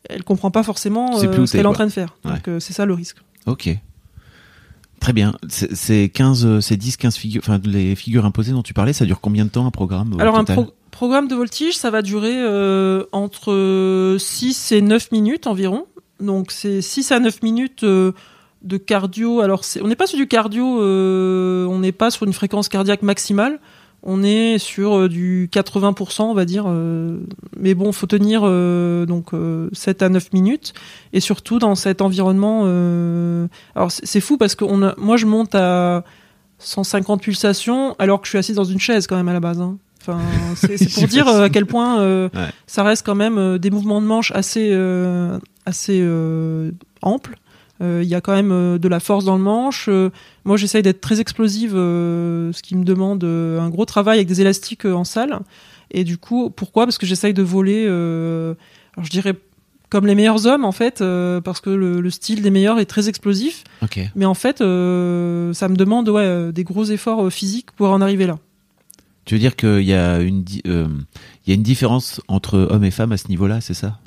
elle comprend pas forcément euh, ce qu'elle est en train de faire. Ouais. Donc c'est ça le risque. Ok. Très bien. C'est c'est 15, euh, c'est 10, 15 figures, enfin, les figures imposées dont tu parlais, ça dure combien de temps un programme Alors un pro- programme de voltige, ça va durer euh, entre 6 et 9 minutes environ. Donc c'est 6 à 9 minutes euh, de cardio. Alors c'est- on n'est pas sur du cardio, euh, on n'est pas sur une fréquence cardiaque maximale. On est sur euh, du 80%, on va dire. euh, mais bon, faut tenir euh, donc euh, 7 à 9 minutes. Et surtout dans cet environnement. alors c'est fou parce que on a- moi je monte à 150 pulsations alors que je suis assise dans une chaise quand même à la base. hein. Enfin, c'est pour dire à quel point Ouais. ça reste quand même des mouvements de manche assez assez amples. Euh, Il y a quand même euh, de la force dans le manche. Euh, moi, j'essaye d'être très explosive, ce qui me demande un gros travail avec des élastiques en salle. Et du coup, pourquoi? Parce que j'essaye de voler. alors, je dirais comme les meilleurs hommes en fait, euh, parce que le, le style des meilleurs est très explosif. Mais en fait, euh, ça me demande ouais, des gros efforts euh, physiques pour en arriver là. Tu veux dire qu'il y a une, il y a une différence entre hommes et femmes à ce niveau-là, c'est ça?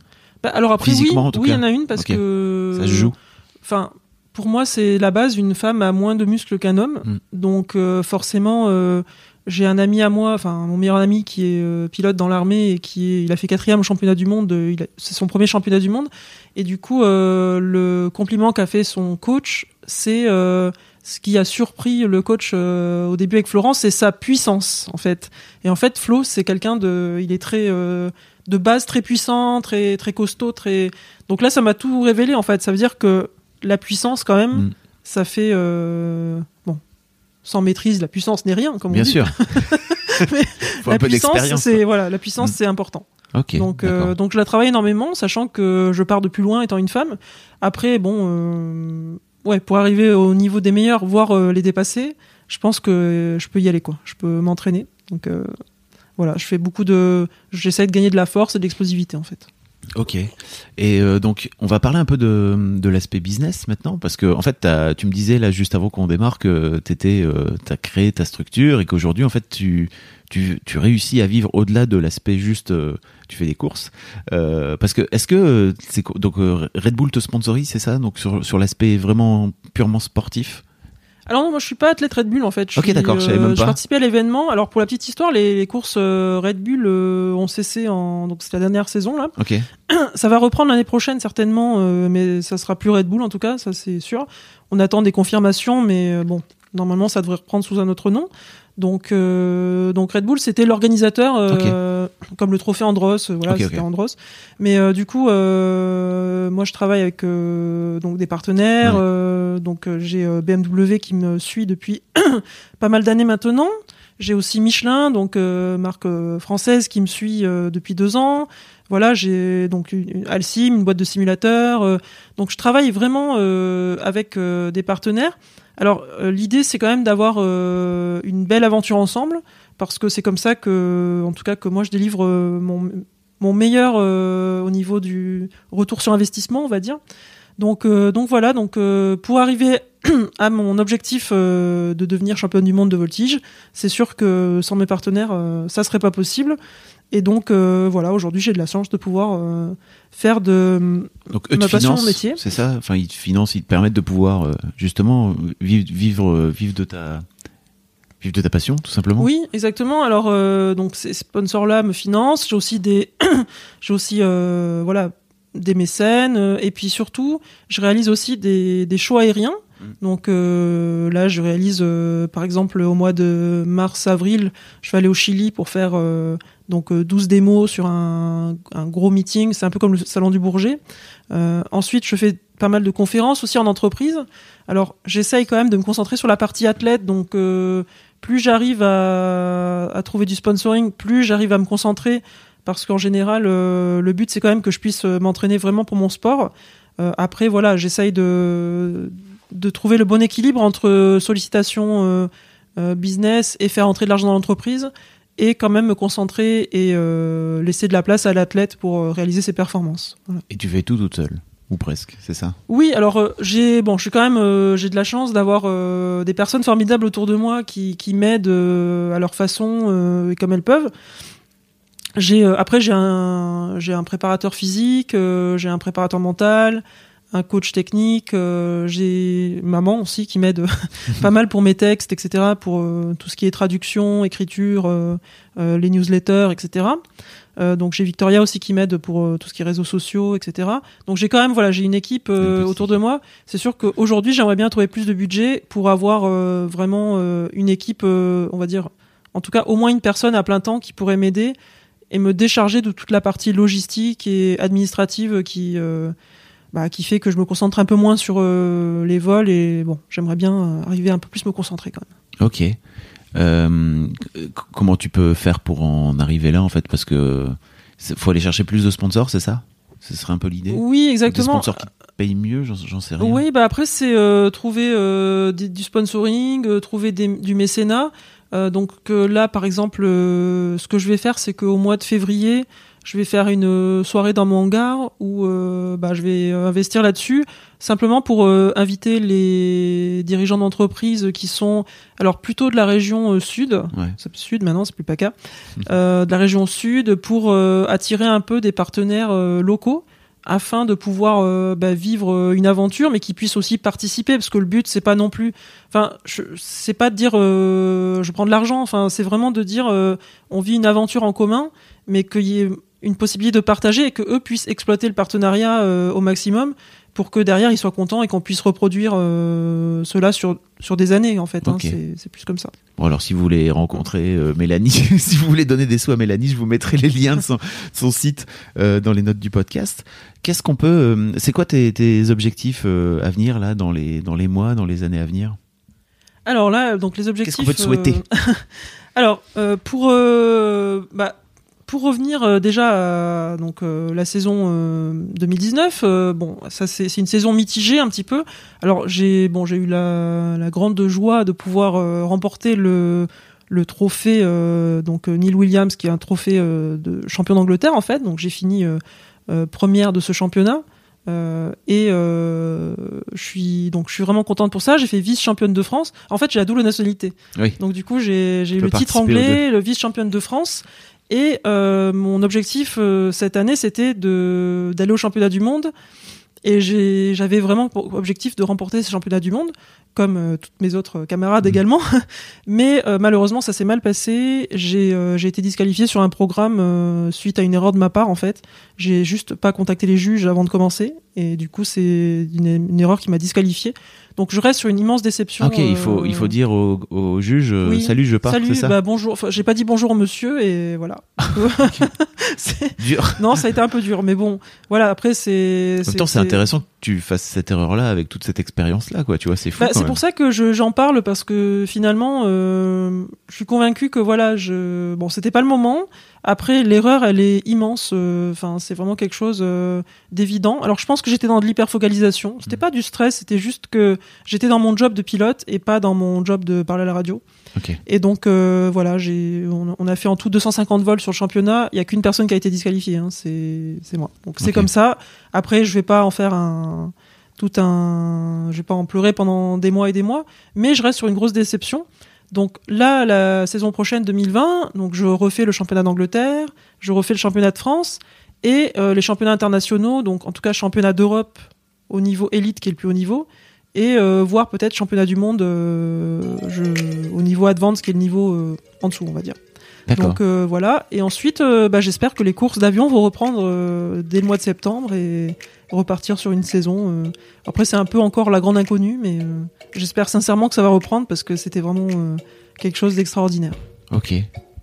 Bah, alors après, oui, Physiquement, en tout oui, il y en a une parce que Ça se joue. Enfin, pour moi, c'est la base. Une femme a moins de muscles qu'un homme, Mm. donc euh, forcément, euh, j'ai un ami à moi, enfin mon meilleur ami qui est euh, pilote dans l'armée et qui est, il a fait quatrième au championnat du monde. C'est son premier championnat du monde. Et du coup, le compliment qu'a fait son coach, c'est ce qui a surpris le coach au début avec Florence, c'est sa puissance en fait. Et en fait, Flo, c'est quelqu'un de, il est très de base très puissant, très très costaud, très. Donc là, ça m'a tout révélé en fait. Ça veut dire que la puissance, quand même, Mm. ça fait euh, bon. Sans maîtrise, la puissance n'est rien, comme Bien on dit. sûr. Mais Faut la un peu puissance, voilà, la puissance, Mm. c'est important. Donc, euh, donc je la travaille énormément, sachant que je pars de plus loin étant une femme. Après, bon, euh, ouais, pour arriver au niveau des meilleurs, voire les dépasser, je pense que je peux y aller, quoi. Je peux m'entraîner. Donc voilà, je fais beaucoup de, j'essaie de gagner de la force et de l'explosivité en fait. Ok. Et euh, donc, on va parler un peu de, de l'aspect business maintenant, parce que en fait, tu me disais là juste avant qu'on démarre que t'étais, euh, t'as créé ta structure et qu'aujourd'hui, en fait, tu, tu, tu réussis à vivre au-delà de l'aspect juste, euh, tu fais des courses. Euh, parce que est-ce que euh, c'est donc euh, Red Bull te sponsorise, c'est ça? Donc sur sur l'aspect vraiment purement sportif? Alors non, moi je suis pas athlète Red Bull en fait. Je Ok, suis, d'accord, je savais même Je pas. participais à l'événement. Alors pour la petite histoire, les, les courses euh, Red Bull euh, ont cessé en donc c'est la dernière saison là. Ok. Ça va reprendre l'année prochaine certainement, euh, mais ça sera plus Red Bull en tout cas, ça c'est sûr. On attend des confirmations, mais euh, bon, normalement ça devrait reprendre sous un autre nom. Donc, euh, donc Red Bull, c'était l'organisateur, euh, comme le trophée Andros, euh, voilà, c'était. Andros. Mais euh, du coup, euh, moi je travaille avec euh, donc des partenaires. Ouais. euh, donc j'ai BMW qui me suit depuis pas mal d'années maintenant. J'ai aussi Michelin, donc euh, marque française qui me suit euh, depuis deux ans. voilà, j'ai donc une, Alcim, une boîte de simulateurs. donc je travaille vraiment euh, avec euh, des partenaires. Alors euh, l'idée c'est quand même d'avoir euh, une belle aventure ensemble parce que c'est comme ça que, en tout cas, que moi je délivre euh, mon, meilleur au niveau du retour sur investissement, on va dire. Donc, donc voilà, donc pour arriver à mon objectif euh, de devenir championne du monde de voltige, c'est sûr que sans mes partenaires, euh, ça serait pas possible. Et donc euh, voilà, aujourd'hui j'ai de la chance de pouvoir faire de Donc eux Ma te passion, financent, mon métier. c'est ça? Enfin, ils te financent, ils te permettent de pouvoir justement vivre, vivre, vivre de ta, vivre de ta passion, tout simplement? Oui, exactement. Alors donc ces sponsors là me financent. J'ai aussi des, j'ai aussi voilà des mécènes et puis surtout je réalise aussi des, des shows aériens. Donc euh, là je réalise euh, par exemple au mois de mars avril je vais aller au Chili pour faire euh, donc euh, 12 démos sur un, un gros meeting. C'est un peu comme le salon du Bourget. Euh, ensuite je fais pas mal de conférences aussi en entreprise. Alors j'essaye quand même de me concentrer sur la partie athlète donc euh, plus j'arrive à, à trouver du sponsoring, plus j'arrive à me concentrer parce qu'en général, euh, le but c'est quand même que je puisse euh, m'entraîner vraiment pour mon sport. Euh, après, voilà, j'essaye de, de trouver le bon équilibre entre sollicitation euh, euh, business et faire entrer de l'argent dans l'entreprise et quand même me concentrer et euh, laisser de la place à l'athlète pour euh, réaliser ses performances. Voilà. Et tu fais tout toute seule, ou presque, c'est ça? Oui, alors euh, j'ai bon, je suis quand même euh, j'ai de la chance d'avoir euh, des personnes formidables autour de moi qui, qui m'aident euh, à leur façon euh, et comme elles peuvent. J'ai euh, après j'ai un j'ai un préparateur physique, euh, j'ai un préparateur mental, un coach technique, euh, j'ai maman aussi qui m'aide pas mal pour mes textes, etc. Pour euh, tout ce qui est traduction, écriture, euh, les newsletters, etc. Euh, donc j'ai Victoria aussi qui m'aide pour tout ce qui est réseaux sociaux, etc. Donc j'ai quand même voilà j'ai une équipe autour de moi. C'est sûr qu'aujourd'hui j'aimerais bien trouver plus de budget pour avoir vraiment une équipe, on va dire, en tout cas au moins une personne à plein temps qui pourrait m'aider et me décharger de toute la partie logistique et administrative qui euh, bah, qui fait que je me concentre un peu moins sur euh, les vols et bon j'aimerais bien euh, arriver à un peu plus me concentrer quand même. Ok. Euh, comment tu peux faire pour en arriver là en fait? Parce que faut aller chercher plus de sponsors, c'est ça? Ce serait un peu l'idée? Oui Des exactement. sponsors qui payent mieux, j'en sais rien. Oui, bah après c'est euh, trouver des- du sponsoring, trouver des- du mécénat. Donc là, par exemple, ce que je vais faire, c'est qu'au mois de février, je vais faire une euh, soirée dans mon hangar où euh, bah, je vais euh, investir là-dessus, simplement pour euh, inviter les dirigeants d'entreprise qui sont alors plutôt de la région euh, sud, Ouais. c'est sud maintenant, c'est plus PACA, euh, de la région sud pour attirer un peu des partenaires locaux afin de pouvoir bah, vivre une aventure, mais qui puissent aussi participer, parce que le but c'est pas non plus, enfin, c'est pas de dire euh, je prends de l'argent, enfin, c'est vraiment de dire euh, on vit une aventure en commun, mais qu'il y ait une possibilité de partager et que eux puissent exploiter le partenariat euh, au maximum pour que derrière ils soient contents et qu'on puisse reproduire euh, cela sur sur des années en fait. hein. C'est plus comme ça. Bon alors si vous voulez rencontrer euh, Mélanie, si vous voulez donner des sous à Mélanie, je vous mettrai les liens de son, son site euh, dans les notes du podcast. Qu'est-ce qu'on peut C'est quoi tes, tes objectifs à venir là dans les dans les mois, dans les années à venir? Alors là, donc les objectifs. qu'on peut te souhaiter? Alors pour bah, pour revenir euh, déjà à donc euh, la saison euh, 2019, euh, bon ça c'est c'est une saison mitigée un petit peu. Alors j'ai bon j'ai eu la, la grande joie de pouvoir euh, remporter le le trophée euh, donc euh, Neil Williams qui est un trophée euh, de champion d'Angleterre en fait. Donc j'ai fini euh, euh, première de ce championnat. Euh, et euh, je suis donc je suis vraiment contente pour ça. J'ai fait vice championne de France. En fait, j'ai la double nationalité. Oui. Donc du coup, j'ai j'ai eu le titre anglais, le vice championne de France. Et euh, mon objectif euh, cette année, c'était d'aller au championnat du monde. Et j'avais vraiment pour objectif de remporter ce championnat du monde, comme euh, toutes mes autres camarades également. Mais euh, malheureusement, ça s'est mal passé. J'ai euh, été disqualifié sur un programme suite à une erreur de ma part, en fait. J'ai juste pas contacté les juges avant de commencer. Et du coup, c'est une, une erreur qui m'a disqualifié. Donc je reste sur une immense déception. Ok, il faut euh, il faut dire au, au juge euh, oui. salut, je pars, Salut, ça bah bonjour. Enfin, j'ai pas dit bonjour au monsieur et voilà. C'est- Dur. non, ça a été un peu dur, mais bon, voilà. Après, c'est. En même temps, c'est intéressant que tu fasses cette erreur-là avec toute cette expérience-là, quoi. Tu vois, c'est fou. Bah, c'est pour ça que je- j'en parle parce que finalement, euh, je suis convaincu que voilà, je bon, c'était pas le moment. Après, l'erreur, elle est immense. euh, Enfin, c'est vraiment quelque chose euh, d'évident. Alors, je pense que j'étais dans de l'hyperfocalisation. C'était pas du stress, c'était juste que j'étais dans mon job de pilote et pas dans mon job de parler à la radio. Ok. Et donc, euh, voilà, j'ai, on, on a fait en tout 250 vols sur le championnat. Il y a qu'une personne qui a été disqualifiée. Hein, c'est, c'est moi. Donc, c'est comme ça. Après, je vais pas en faire un tout un, je vais pas en pleurer pendant des mois et des mois, mais je reste sur une grosse déception. Donc là, la saison prochaine 2020, donc je refais le championnat d'Angleterre, je refais le championnat de France et euh, les championnats internationaux, donc en tout cas championnat d'Europe au niveau élite qui est le plus haut niveau, et euh, voir peut-être championnat du monde euh, je- au niveau advance qui est le niveau euh, en dessous, on va dire. Donc euh, voilà. Et ensuite, euh, bah, j'espère que les courses d'avion vont reprendre euh, dès le mois de septembre et repartir sur une saison. euh. Après, c'est un peu encore la grande inconnue, mais euh, j'espère sincèrement que ça va reprendre parce que c'était vraiment euh, quelque chose d'extraordinaire. Ok.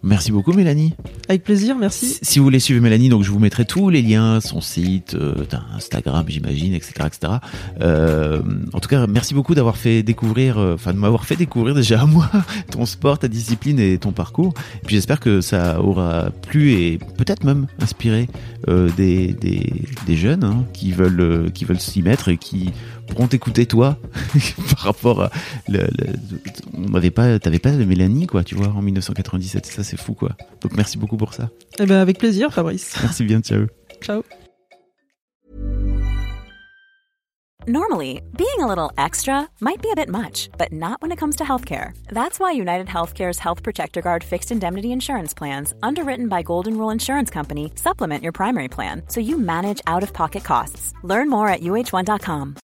Merci beaucoup, Mélanie. Avec plaisir, merci. Si vous voulez suivre Mélanie, donc je vous mettrai tous les liens, son site, euh, Instagram, j'imagine, etc., etc. Euh, en tout cas, merci beaucoup d'avoir fait découvrir, euh, enfin de m'avoir fait découvrir déjà à moi ton sport, ta discipline et ton parcours. Et puis j'espère que ça aura plu et peut-être même inspiré des, des, des jeunes hein, qui veulent qui veulent s'y mettre et qui pourront t'écouter toi par rapport à le, le- on n'avait pas t'avais pas de Mélanie quoi tu vois en 1997 ça c'est fou quoi donc merci beaucoup pour ça Eh ben, avec plaisir, Fabrice. Merci bien, ciao. Ciao. Normally, being a little extra might be a bit much, but not when it comes to healthcare. That's why United Healthcare's Health Protector Guard fixed indemnity insurance plans, underwritten by Golden Rule Insurance Company, supplement your primary plan so you manage out of pocket costs. Learn more at uh1.com.